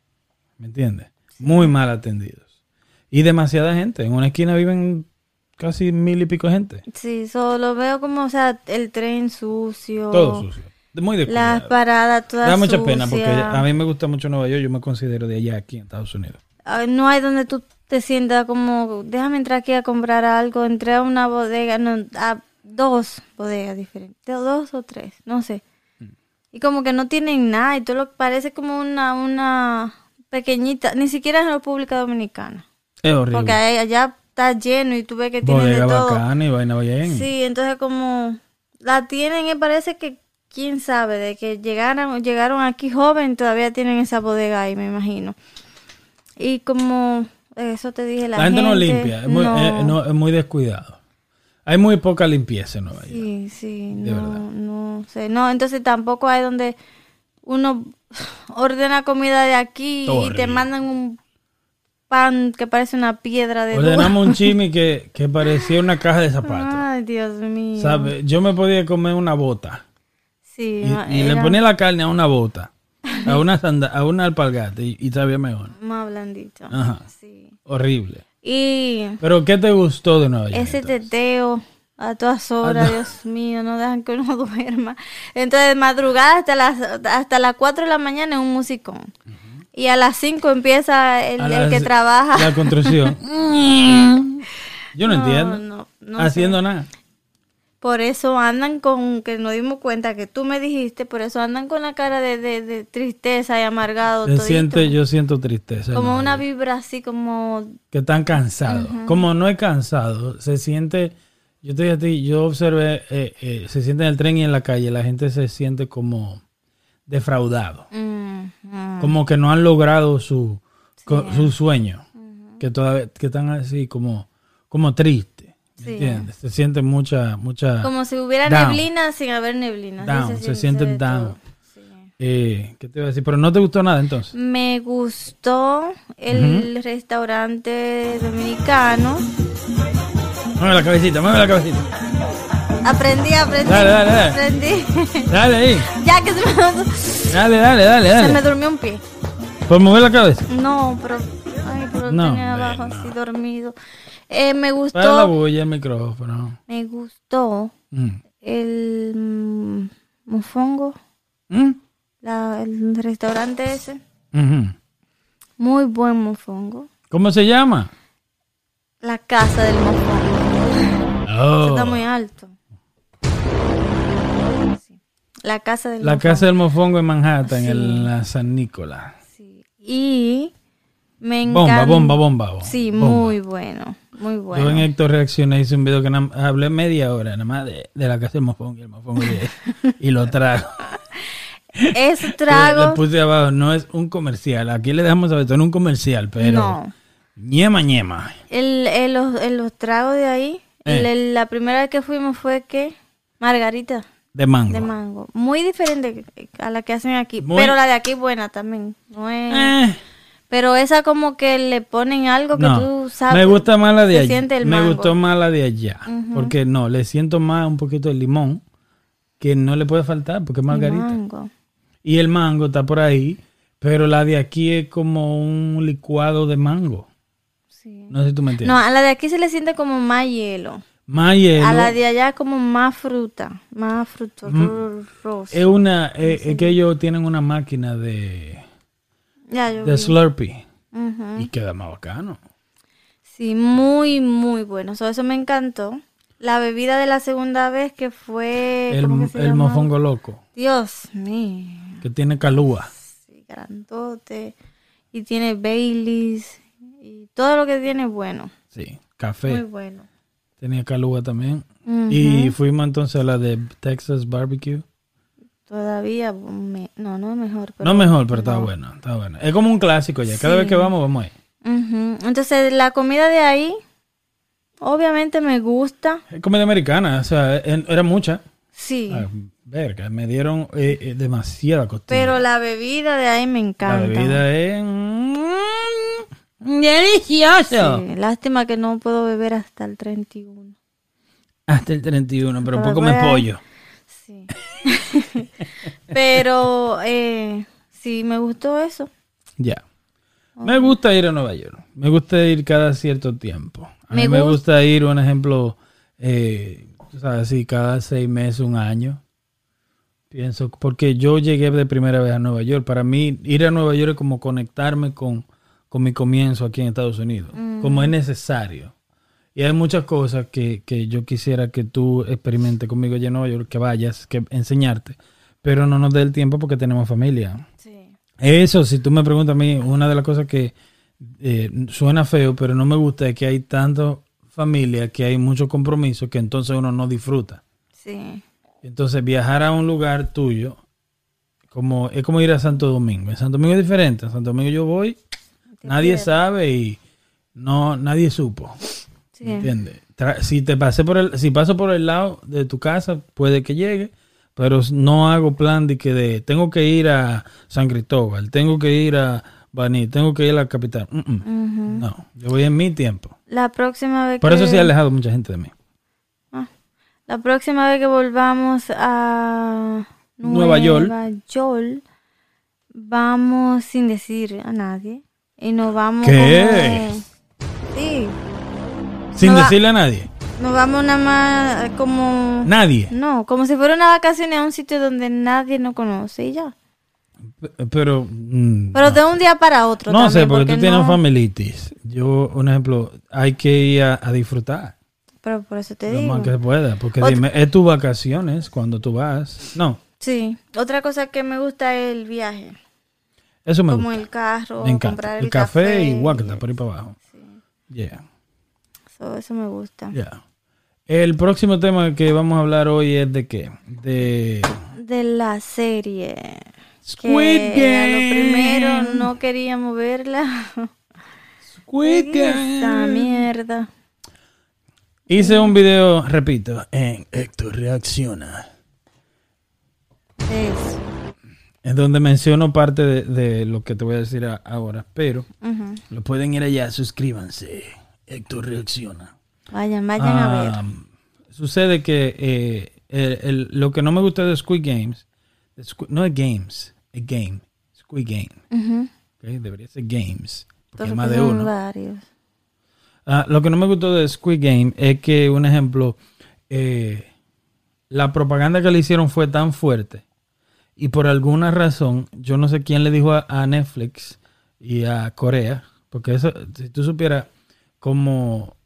¿Me entiendes? Muy mal atendidos. Y demasiada gente. En una esquina viven casi mil y pico de gente. Sí, solo veo como, o sea, el tren sucio. Todo sucio. Muy descuidado. Las paradas todas Da mucha pena porque a mí me gusta mucho Nueva York. Yo me considero de allá aquí en Estados Unidos. No hay donde tú te sientas como, déjame entrar aquí a comprar algo. Entré a una bodega, no, a dos bodegas diferentes, dos o tres, no sé. Y como que no tienen nada y todo lo parece como una, una pequeñita, ni siquiera en República Dominicana. Es horrible. Porque allá está lleno y tú ves que tienen Bodega de todo. bacana y vaina bien. Sí, entonces como la tienen y parece que quién sabe de que llegaron llegaron aquí joven todavía tienen esa bodega ahí me imagino y como eso te dije la, La gente no limpia, es muy, no. eh, no, es muy descuidado. Hay muy poca limpieza en Nueva York. sí sí De verdad. no no sé no entonces tampoco hay donde uno ordena comida de aquí y te mandan un pan que parece una piedra de Ordenamos un chimi *laughs* que, que parecía una caja de zapatos. ay Dios mío ¿Sabe? Yo me podía comer una bota sí y, y le ponía la carne a una bota, a *laughs* una sanda, a una alpargata y, y sabía mejor. más blandito Ajá. sí Horrible. Y Pero ¿qué te gustó de Nueva York? Ese entonces? teteo a todas horas, Dios mío, no dejan que uno *laughs* duerma. Entonces, de madrugada hasta las hasta las 4 de la mañana es un musicón. Y a las 5 empieza el, A el las- que trabaja. La construcción. *laughs* Yo no, No, entiendo. no, Haciendo nada. Por eso andan con, que nos dimos cuenta que tú me dijiste, por eso andan con la cara de, de, de tristeza y amargado. Todito. siente, yo siento tristeza. como una vibra así como... que están cansados. Como no es cansado, se siente, yo te dije a ti, yo observé, eh, eh, se siente en el tren y en la calle, la gente se siente como defraudado, como que no han logrado su, su sueño, que todavía, que están así como, como tristes, ¿me Sí. entiendes? Se siente mucha, mucha, como si hubiera Down. neblina sin haber neblina. Down, se siente de down. Sí. eh, ¿qué te iba a decir? Pero no te gustó nada entonces. Me gustó el restaurante dominicano. Mueve la cabecita, mueve la cabecita. Aprendí, aprendí. Dale, dale, dale. Aprendí. Dale ahí, *laughs* ya que se me, dale, dale, dale, se me dale. durmió un pie. Por mover la cabeza. No, pero, pero No, tenía hombre, abajo no. así dormido. Eh, me Para la gustó, bulla el micrófono. me gustó Mm. el mm, mofongo, ¿Mm? la- el restaurante ese. Muy buen mofongo. ¿Cómo se llama? La casa del mofongo. Oh, Está muy alto. Sí. La casa del la mofongo. casa del mofongo en Manhattan, Sí. en la San Nicolás. Sí. Y me Bomba, encanta. bomba, bomba. bomba. Sí, Bomba. muy bueno. Muy Yo en bueno. Héctor reaccioné, hice un video que hablé media hora nada más de, de la casa del mofongo y el mofongo *laughs* y, y lo trago. *laughs* Le trago. puse abajo, no es un comercial. Aquí le dejamos saber, esto no es un comercial, pero No. ñema, ñema. El, el- los, el- los tragos de ahí. Eh. la primera vez que fuimos fue que. Margarita De mango. de mango. Muy diferente a la que hacen aquí. Muy- Pero la de aquí buena también. No es. Eh, Pero esa como que le ponen algo que no, tú sabes. me gusta más la de allá. me gustó más la de allá. Porque no, le siento más un poquito de limón que no le puede faltar porque es margarita. Mango. Y el mango está por ahí, pero la de aquí es como un licuado de mango. Sí. No sé si tú me entiendes. No, a la de aquí se le siente como más hielo. Más hielo. A la de allá como más fruta. Más fruto Mm. Es una, eh, es que ellos tienen una máquina de, Ya, yo de vi. Slurpee y queda más bacano. Sí, muy, muy bueno. So, eso me encantó. La bebida de la segunda vez que fue... El, ¿cómo que se el mofongo loco, Dios mío. que tiene calúa. Sí, grandote. Y tiene Baileys. Y todo lo que tiene es bueno. Sí, Muy café. bueno. Tenía calúa también. Y fuimos entonces a la de Texas Barbecue. Todavía... me- No, no es mejor. Pero... no mejor, pero está bueno, está bueno. Es como un clásico ya. Cada Sí. vez que vamos, vamos ahí. Entonces, la comida de ahí, obviamente me gusta. Es comida americana, o sea, era mucha. Sí. Ah, verga, me dieron eh, eh, demasiada costilla. Pero la bebida de ahí me la encanta. bebida es mm, delicioso. Sí, lástima que no puedo beber hasta el 31. Hasta el 31, pero Para poco me pollo. Sí. *laughs* Pero eh, sí, me gustó eso. Ya. Me gusta ir a Nueva York. Me gusta ir cada cierto tiempo. A Me mí me gust- gusta ir, un ejemplo, eh, sabes, así, cada seis meses, un año. Pienso, porque yo llegué de primera vez a Nueva York. Para mí, ir a Nueva York es como conectarme con, con mi comienzo aquí en Estados Unidos. Como es necesario. Y hay muchas cosas que, que yo quisiera que tú experimentes conmigo allá en Nueva York, que vayas, que enseñarte. Pero no nos dé el tiempo porque tenemos familia. Sí. Eso, si tú me preguntas a mí, una de las cosas que eh, suena feo, pero no me gusta es que hay tanto familia, que hay mucho compromiso, que entonces uno no disfruta. Sí. Entonces viajar a un lugar tuyo, como es como ir a Santo Domingo. En Santo Domingo es diferente. En Santo Domingo yo voy, nadie sabe y no nadie supo. Sí. ¿Entiendes? Tra- Si te pasé por el, si paso por el lado de tu casa, puede que llegue, pero no hago plan de que de tengo que ir a San Cristóbal, tengo que ir a Baní, tengo que ir a la capital. Mm, mm. No, yo voy en mi tiempo. La próxima vez Por que... eso sí he alejado mucha gente de mí. Ah, la próxima vez que volvamos a Nueva York. York, vamos sin decir a nadie. Y nos vamos ¿Qué? como- Sí, Sin va- decirle a nadie. nos vamos nada más como... Nadie. No, como si fuera una vacación a un sitio donde nadie nos conoce y ya. Pero, mm, Pero de un día para otro no sé, también, porque, tú tienes familitis. Yo, un ejemplo, hay que ir a, a disfrutar Pero por eso te lo digo. más que se pueda. Porque dime, es tus vacaciones cuando tú vas. No, Sí, otra cosa que me gusta es el viaje. eso me como gusta. el carro, comprar El, el, café, y guacata por ahí para abajo. Yeah, Eso, eso me gusta. yeah. El próximo tema que vamos a hablar hoy es de qué? De De la serie. Squid Game. lo primero no queríamos verla. Squid *laughs* Esa Game. mierda. Hice un video, repito, en Héctor Reacciona. Eso. En donde menciono parte de, de lo que te voy a decir ahora, pero lo pueden ir allá, suscríbanse. Héctor reacciona. Vayan, vayan a ver. Ah, Sucede que eh, el- el- lo que no me gusta de Squid Games, de Squid- no es Games, es Game, Squid Game. Debería ser Games, porque hay más de son uno. varios. Ah, lo que no me gustó de Squid Game es que, un ejemplo, eh, la propaganda que le hicieron fue tan fuerte y por alguna razón, yo no sé quién le dijo a, a Netflix y a Corea, porque eso, si tú supieras cómo,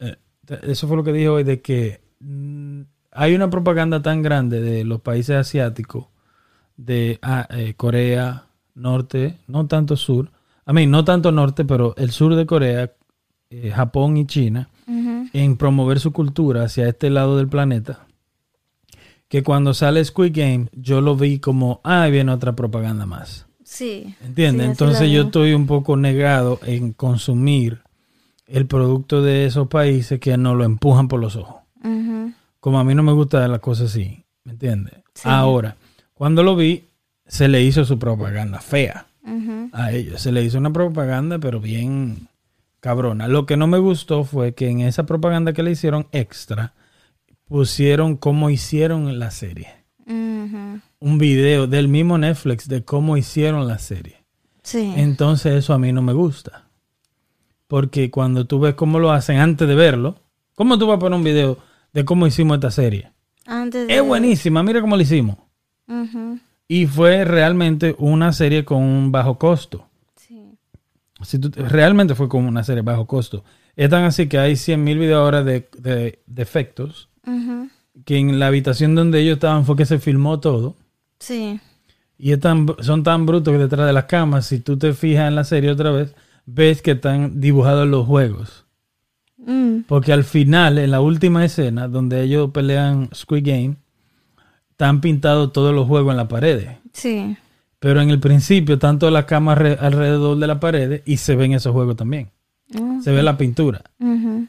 eh, eso fue lo que dije hoy, de que mm, hay una propaganda tan grande de los países asiáticos, de ah, eh, Corea, norte, no tanto sur, a mí no tanto norte, pero el sur de Corea, eh, Japón y China, en promover su cultura hacia este lado del planeta, que cuando sale Squid Game, yo lo vi como, ah, viene otra propaganda más. Sí. ¿Entiendes? Sí, Entonces yo estoy un poco negado en consumir el producto de esos países que nos lo empujan por los ojos. Como a mí no me gusta las cosas así, ¿me entiendes? Sí. Ahora, cuando lo vi, se le hizo su propaganda fea a ellos. Se le hizo una propaganda, pero bien cabrona. Lo que no me gustó fue que en esa propaganda que le hicieron extra, pusieron cómo hicieron la serie. Un video del mismo Netflix de cómo hicieron la serie. Sí. Entonces eso a mí no me gusta. Porque cuando tú ves cómo lo hacen antes de verlo, ¿cómo tú vas a poner un video de cómo hicimos esta serie? Antes de... Es buenísima, mira cómo lo hicimos. Y fue realmente una serie con un bajo costo. Sí. Si tú- realmente fue como una serie bajo costo. Es tan así que hay 100 mil videos ahora de, de, de efectos. Ujú. Que en la habitación donde ellos estaban fue que se filmó todo. Sí. Y es tan- son tan brutos que detrás de las camas, si tú te fijas en la serie otra vez, ves que están dibujados los juegos. Mm. Porque al final, en la última escena, donde ellos pelean Squid Game, están pintados todos los juegos en la pared. Sí. Pero en el principio están todas las camas re- alrededor de la pared y se ven esos juegos también. Mm. Se ve la pintura. Ujú.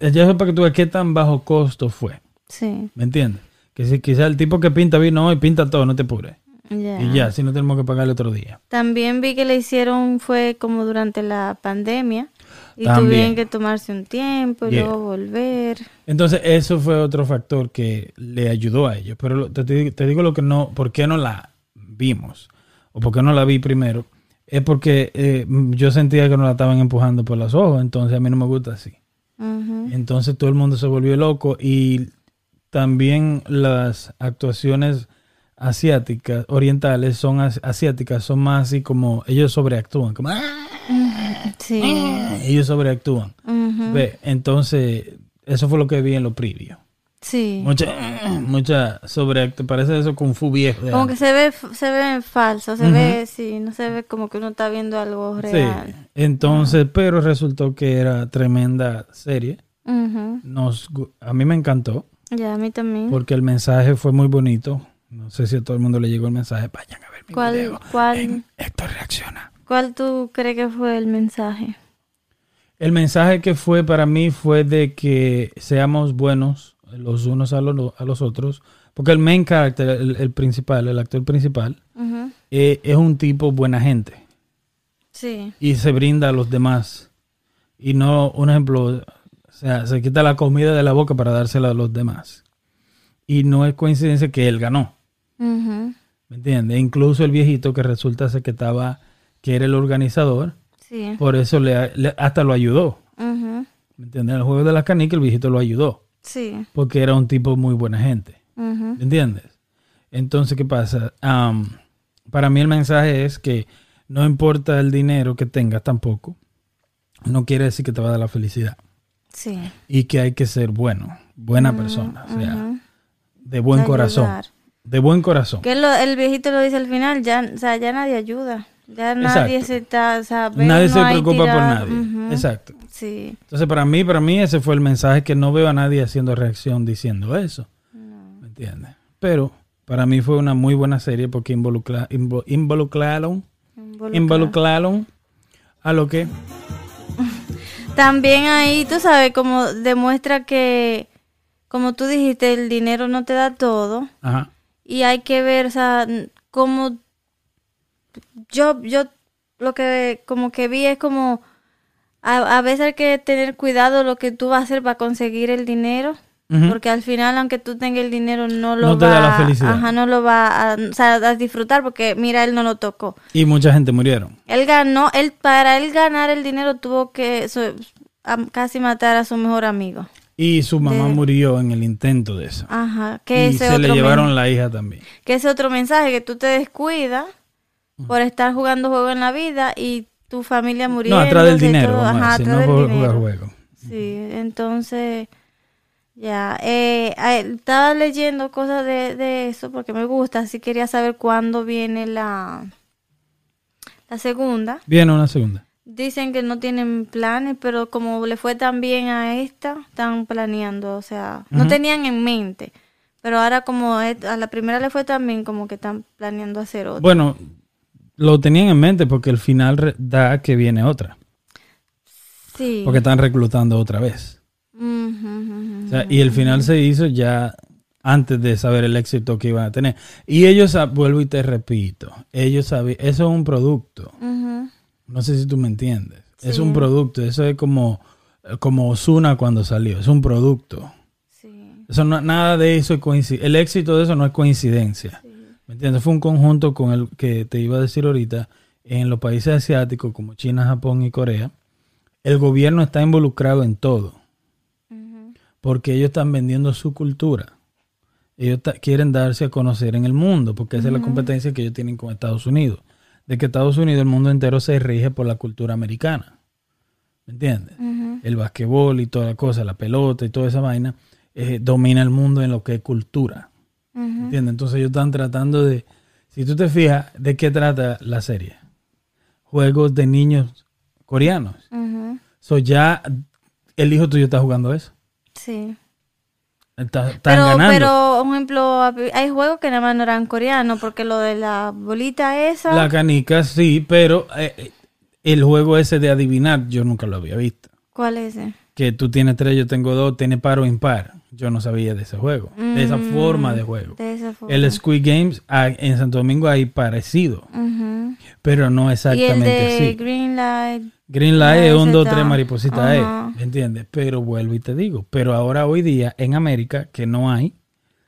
Ya para que tú veas qué tan bajo costo fue. Sí. ¿Me entiendes? Que si quizá el tipo que pinta vino hoy, pinta todo, no te apures. Y ya, si no tenemos que pagarle otro día. También vi que le hicieron fue como durante la pandemia y También. tuvieron que tomarse un tiempo y Yeah. luego volver. Entonces, eso fue otro factor que le ayudó a ellos. Pero te, digo lo que no, ¿por qué no la vimos? O por qué no la vi primero. Es porque eh, yo sentía que nos la estaban empujando por los ojos. Entonces, a mí no me gusta así. Entonces, todo el mundo se volvió loco. Y también las actuaciones asiáticas, orientales, son as- asiáticas, son más así como, ellos sobreactúan, como, "Ah", Sí. ellos sobreactúan. Ve, entonces, eso fue lo que vi en los previos. Sí. Mucha, mucha sobreactúa, parece eso Kung Fu viejo. Como que se ve, se ve falso, se ve, sí, no se ve como que uno está viendo algo real. Sí, entonces, pero resultó que era tremenda serie. Nos, a mí me encantó Ya, a mí también. porque el mensaje fue muy bonito. No sé si a todo el mundo le llegó el mensaje. Vayan a ver mi ¿Cuál, video. cuál, en Héctor reacciona. ¿Cuál tú crees que fue el mensaje? El mensaje que fue para mí fue de que seamos buenos los unos a, los a los otros. Porque el main character, el, el principal, el actor principal, eh, es un tipo buena gente. Sí. y se brinda a los demás. Y no, un ejemplo, o sea, se quita la comida de la boca para dársela a los demás. Y no es coincidencia que él ganó, ¿me entiendes? Incluso el viejito que resulta ser que estaba, que era el organizador, Sí. por eso le, le- hasta lo ayudó, Ujú. ¿me entiendes? En el juego de las canicas el viejito lo ayudó, Sí. porque era un tipo muy buena gente. ¿me entiendes? Entonces, ¿qué pasa? Para mí el mensaje es que no importa el dinero que tengas tampoco, no quiere decir que te va a dar la felicidad. Sí. y que hay que ser bueno, buena persona, o sea, de buen De corazón. De buen corazón. Que lo- el viejito lo dice al final, ya, o sea, ya nadie ayuda. Ya nadie Exacto. se está, o sea, Nadie se preocupa por nadie. Exacto. Sí. Entonces, para mí, para mí ese fue el mensaje que no veo a nadie haciendo reacción diciendo eso. ¿Me entiendes? Pero para mí fue una muy buena serie porque involucra, invo- involucraron, Involucra. involucraron a lo que *laughs* También ahí, tú sabes, como demuestra que, como tú dijiste, el dinero no te da todo. ajá, Y hay que ver, o sea, como yo, yo lo que como que vi es como a, a veces hay que tener cuidado lo que tú vas a hacer para conseguir el dinero. Porque al final, aunque tú tengas el dinero, no lo No te va da la felicidad. Ajá, no lo va a, o sea, a disfrutar porque mira, él no lo tocó. y mucha gente murieron. Él ganó, él para él ganar el dinero tuvo que so- a- casi matar a su mejor amigo. Y su mamá De- murió en el intento de eso. Ajá, que Y ese se le men- llevaron la hija también. que ese otro mensaje que tú te descuidas por estar jugando juego en la vida y tu familia muriendo. No, atrás del dinero, no por del jugar juego. Sí, entonces, ya, eh, estaba leyendo cosas de, de eso porque me gusta, así quería saber cuándo viene la, la segunda. Viene una segunda. Dicen que no tienen planes, pero como le fue tan bien a esta, están planeando, o sea, no tenían en mente, pero ahora como a la primera le fue tan bien, como que están planeando hacer otra. Bueno, lo tenían en mente porque el final da que viene otra. sí. Porque están reclutando otra vez. O sea, y el final se hizo ya antes de saber el éxito que iban a tener. Y ellos, sab- vuelvo y te repito, ellos saben, eso es un producto. No sé si tú me entiendes. Es un producto. Eso es como, como Osuna cuando salió. Es un producto. Sí, Eso no, nada de eso es coincidencia. El éxito de eso no es coincidencia. ¿Me entiendes? Fue un conjunto con el que te iba a decir ahorita. En los países asiáticos como China, Japón y Corea, el gobierno está involucrado en todo. Porque ellos están vendiendo su cultura. Ellos quieren darse a conocer en el mundo, porque esa es la competencia que ellos tienen con Estados Unidos. De que Estados Unidos, el mundo entero se rige por la cultura americana. ¿Me entiendes? El basquetbol y toda la cosa, la pelota y toda esa vaina, eh, domina el mundo en lo que es cultura. Ujú. ¿Entiendes? Entonces ellos están tratando de, si tú te fijas, ¿de qué trata la serie? Juegos de niños coreanos. Ujú. So ya el hijo tuyo está jugando eso. Sí. Está- están Pero, ganando. pero, un ejemplo, hay juegos que nada más no eran coreanos, porque lo de la bolita esa. La canica sí, pero eh, eh, el juego ese de adivinar yo nunca lo había visto. ¿Cuál es ese? Que tú tienes tres, yo tengo dos, tiene par o impar. Yo no sabía de ese juego, de esa Mm, forma de juego. De esa forma. El Squid Games ah, en Santo Domingo hay parecido, pero no Y el exactamente de así. Green Light. Green Light es un ese 2, está. 3 maripositas Ajá. E, ¿me entiendes? Pero vuelvo y te digo, pero ahora hoy día en América que no hay,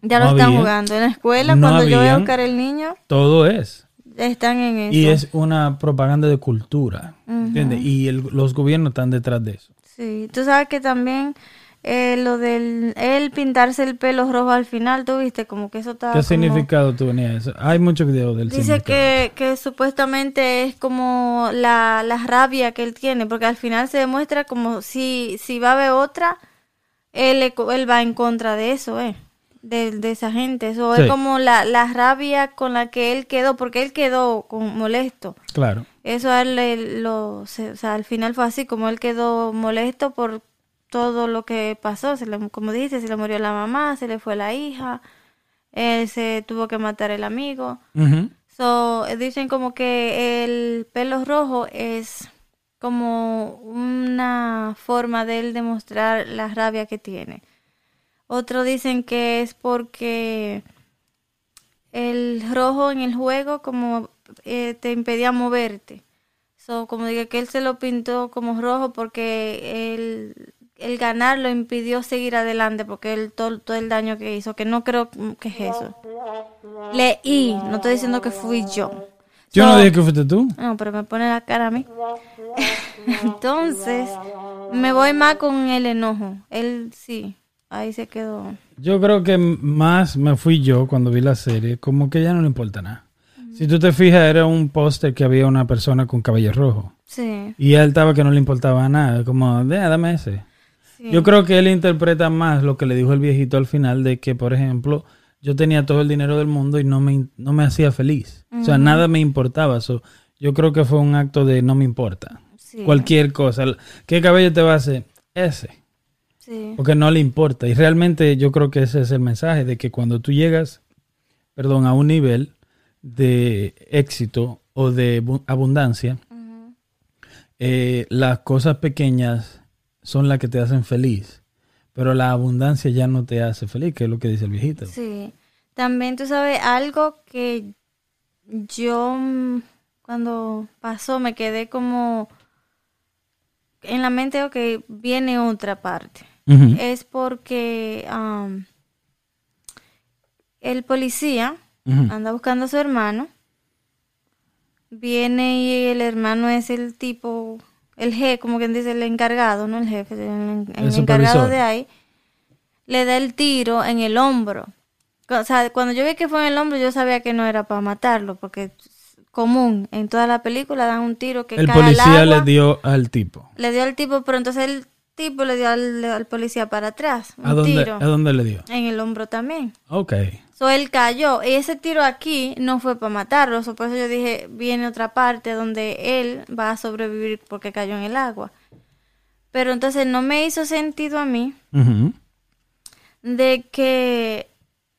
Ya No lo están jugando. En la escuela, No cuando yo voy a buscar el niño, todo es. están en eso. Y es una propaganda de cultura, ¿entiendes? Y el- los gobiernos están detrás de eso. Sí, tú sabes que también eh, lo del él pintarse el pelo rojo al final, tú viste, como que eso estaba ¿Qué como- significado tú eso? Hay muchos videos del Dice que, que supuestamente es como la, la rabia que él tiene, porque al final se demuestra como si, si va a haber otra, él, él va en contra de eso, eh, de, de esa gente. Eso Sí. es como la, la rabia con la que él quedó, porque él quedó con, molesto. Claro. Eso a él lo, se- o sea, al final fue así, como él quedó molesto por todo lo que pasó, se le- como dijiste, se le murió la mamá, se le fue la hija, él se tuvo que matar el amigo. So, dicen como que el pelo rojo es como una forma de él demostrar la rabia que tiene. Otros dicen que es porque el rojo en el juego como eh, te impedía moverte. So, como dije que él se lo pintó como rojo porque el, el ganar lo impidió seguir adelante porque él todo, todo el daño que hizo, que no creo que es eso. Leí, no estoy diciendo que fui yo. Yo no dije que fuiste tú. no, pero me pone la cara a mí. *laughs* Entonces, me voy más con el enojo. Él sí, ahí se quedó. Yo creo que más me fui yo cuando vi la serie, como que ya no le importa nada. Si tú te fijas, era un póster que había una persona con cabello rojo. Sí, Y él estaba que no le importaba nada, como, "Eh, dame ese. Sí. Yo creo que él interpreta más lo que le dijo el viejito al final de que, por ejemplo, yo tenía todo el dinero del mundo y no me, no me hacía feliz. O sea, nada me importaba. So, yo creo que fue un acto de no me importa. sí, Cualquier cosa. ¿Qué cabello te va a hacer? Ese. sí, Porque no le importa. Y realmente yo creo que ese es el mensaje de que cuando tú llegas, perdón, a un nivel de éxito o de bu- abundancia, eh, las cosas pequeñas son las que te hacen feliz. Pero la abundancia ya no te hace feliz, que es lo que dice el viejito. Sí. También tú sabes algo que yo mm, cuando pasó me quedé como en la mente, ok, viene otra parte. Es porque el policía anda buscando a su hermano. Viene y el hermano es el tipo, el jefe, como quien dice, el encargado, no el jefe, el, el El encargado de ahí. Le da el tiro en el hombro. O sea, cuando yo vi que fue en el hombro, yo sabía que no era para matarlo, porque es común. En toda la película dan un tiro que El cae al policía agua. le dio al tipo. Le dio al tipo, pero entonces el tipo le dio al, al policía para atrás. Un ¿A dónde, tiro. ¿A dónde le dio? En el hombro también. Ok. So, él cayó. Y ese tiro aquí no fue para matarlo. So, por eso yo dije, viene otra parte donde él va a sobrevivir porque cayó en el agua. Pero entonces no me hizo sentido a mí de que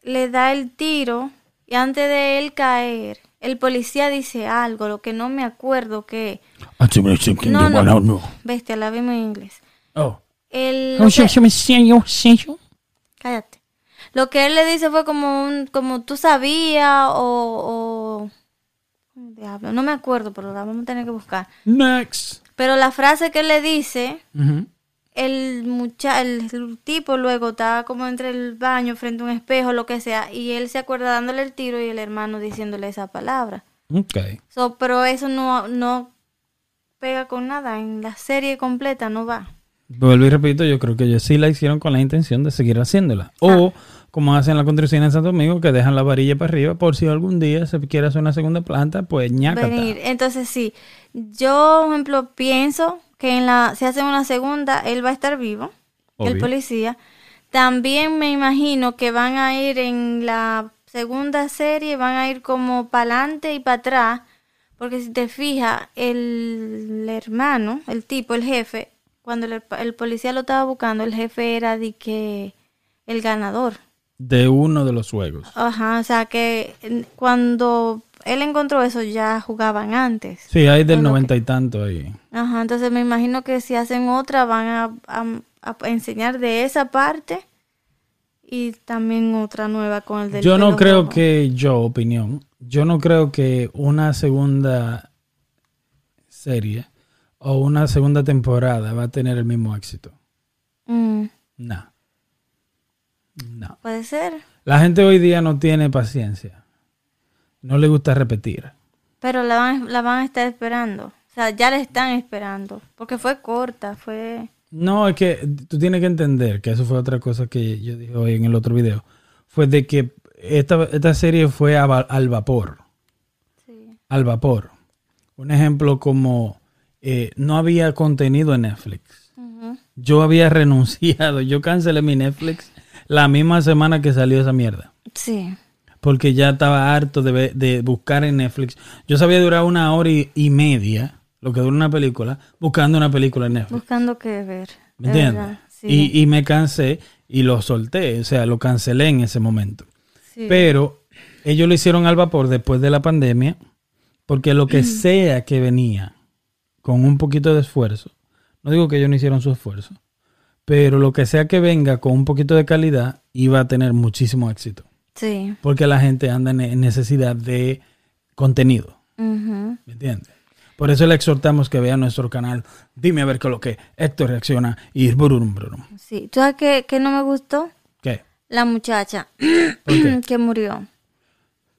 le da el tiro y antes de él caer, el policía dice algo, lo que no me acuerdo que... No, no. Bestia, la vimos en inglés. Oh. El, lo que- cállate. Lo que él le dice fue como un, como tú sabías o, o ¿cómo diablo? No me acuerdo, pero la vamos a tener que buscar. Next. Pero la frase que él le dice, el mucha el, el tipo luego estaba como entre el baño frente a un espejo, lo que sea, y él se acuerda dándole el tiro y el hermano diciéndole esa palabra. Ok. So, pero eso no, no pega con nada, en la serie completa no va. Vuelvo y repito, yo creo que ellos sí la hicieron con la intención de seguir haciéndola. O como hacen la construcción en Santo Domingo, que dejan la varilla para arriba por si algún día se quiere hacer una segunda planta, pues venir. Entonces sí, yo, por ejemplo, pienso que en la, si hacen una segunda, él va a estar vivo, el policía. También me imagino que van a ir en la segunda serie, van a ir como para adelante y para atrás, porque si te fijas, el hermano, el tipo, el jefe, cuando el, el policía lo estaba buscando, el jefe era de que el ganador. De uno de los juegos. Ajá, o sea que cuando él encontró eso ya jugaban antes. Sí, hay del noventa y tanto ahí. Ajá, entonces me imagino que si hacen otra van a, a- a enseñar de esa parte y también otra nueva con el del Yo no creo rojo. que, yo, opinión, yo no creo que una segunda serie o una segunda temporada va a tener el mismo éxito. Mm, No. No. puede ser, La gente hoy día no tiene paciencia. No le gusta repetir. pero la van, la van a estar esperando. O sea, ya la están esperando, porque fue corta, fue... No, es que tú tienes que entender que eso fue otra cosa que yo dije hoy en el otro video. Fue de que esta, esta serie fue a al vapor. Sí. Al vapor. Un ejemplo como eh, no había contenido en Netflix. Yo había *laughs* renunciado. Yo cancelé mi Netflix la misma semana que salió esa mierda. Sí. Porque ya estaba harto de, de buscar en Netflix. Yo sabía durar una hora y, y media, lo que dura una película, buscando una película en Netflix. Buscando qué ver. ¿Me Es entiendes? Sí. Y, y me cansé y lo solté, o sea, lo cancelé en ese momento. sí. Pero ellos lo hicieron al vapor después de la pandemia, porque lo que *clears throat* sea que venía con un poquito de esfuerzo, no digo que ellos no hicieron su esfuerzo, pero lo que sea que venga con un poquito de calidad iba a tener muchísimo éxito, Sí. porque la gente anda en- necesidad de contenido. Ujú. ¿Me entiendes? Por eso le exhortamos que vea nuestro canal. Dime a ver qué es lo que Héctor reacciona y brum, brum. Sí. ¿Tú sabes qué, qué no me gustó? ¿Qué? La muchacha *clears throat* que murió.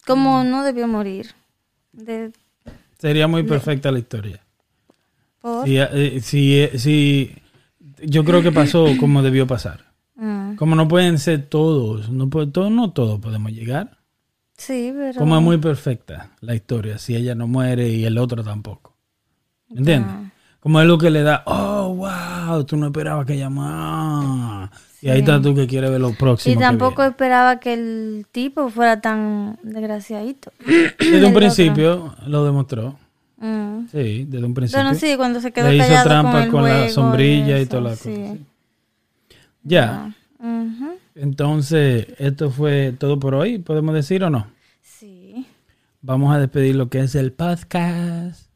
Como no debió morir. De, Sería muy perfecta la historia. Por, eh, si, eh, si- yo creo que pasó *clears throat* como debió pasar. Mm. Como no pueden ser todos, no, puede- todo, no todos podemos llegar. Sí, pero... Como es muy perfecta la historia, si ella no muere y el otro tampoco. ¿Me entiendes? Como es lo que le da, oh, wow, tú no esperabas que ella más. Y ahí está tú que quieres ver lo próximo. Y tampoco esperaba que el tipo fuera tan desgraciadito. *clears throat* Desde un otro. principio lo demostró. Mm. Sí, desde un principio. Bueno, sí, cuando se quedó Le hizo trampa con, el con la sombrilla y eso, toda la sí. cosa. sí. Ya. Ujú. Entonces, esto fue todo por hoy, podemos decir o no. Sí. Vamos a despedir lo que es el podcast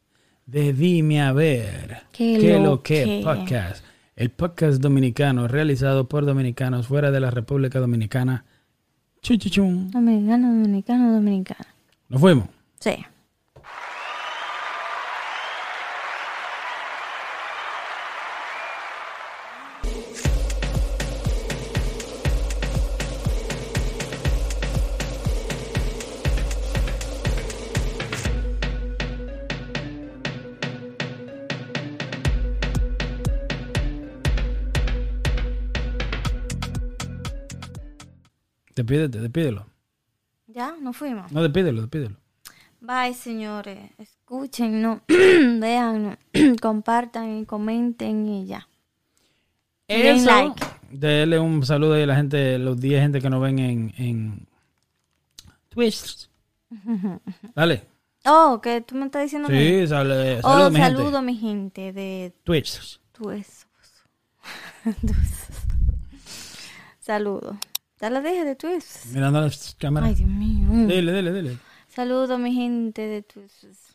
de Dime a ver. Qué lo lo que que. podcast. El podcast dominicano realizado por dominicanos fuera de la República Dominicana. Chu, chu, chun. Dominicano, dominicano, dominicano. Nos fuimos. Sí. Despídete, despídelo. ¿Ya? ¿Nos fuimos? No, despídelo, despídelo. Bye, señores. Escuchen, no, *clears throat* vean, *clears throat* compartan y comenten y ya. Den Eso. like. Dele un saludo ahí a la gente, los 10 gente que nos ven en, en Twitch. *laughs* Dale. Oh, que tú me estás diciendo. Sí, sale, Oh, saludo, mi gente. saludo, mi gente de Twitch. Tuesos. *laughs* Saludo. Ya la dije de Tuesos. Mirando la cámara. Ay, Dios mío. Dile, dile, dile. Saludo, mi gente de Tuesos.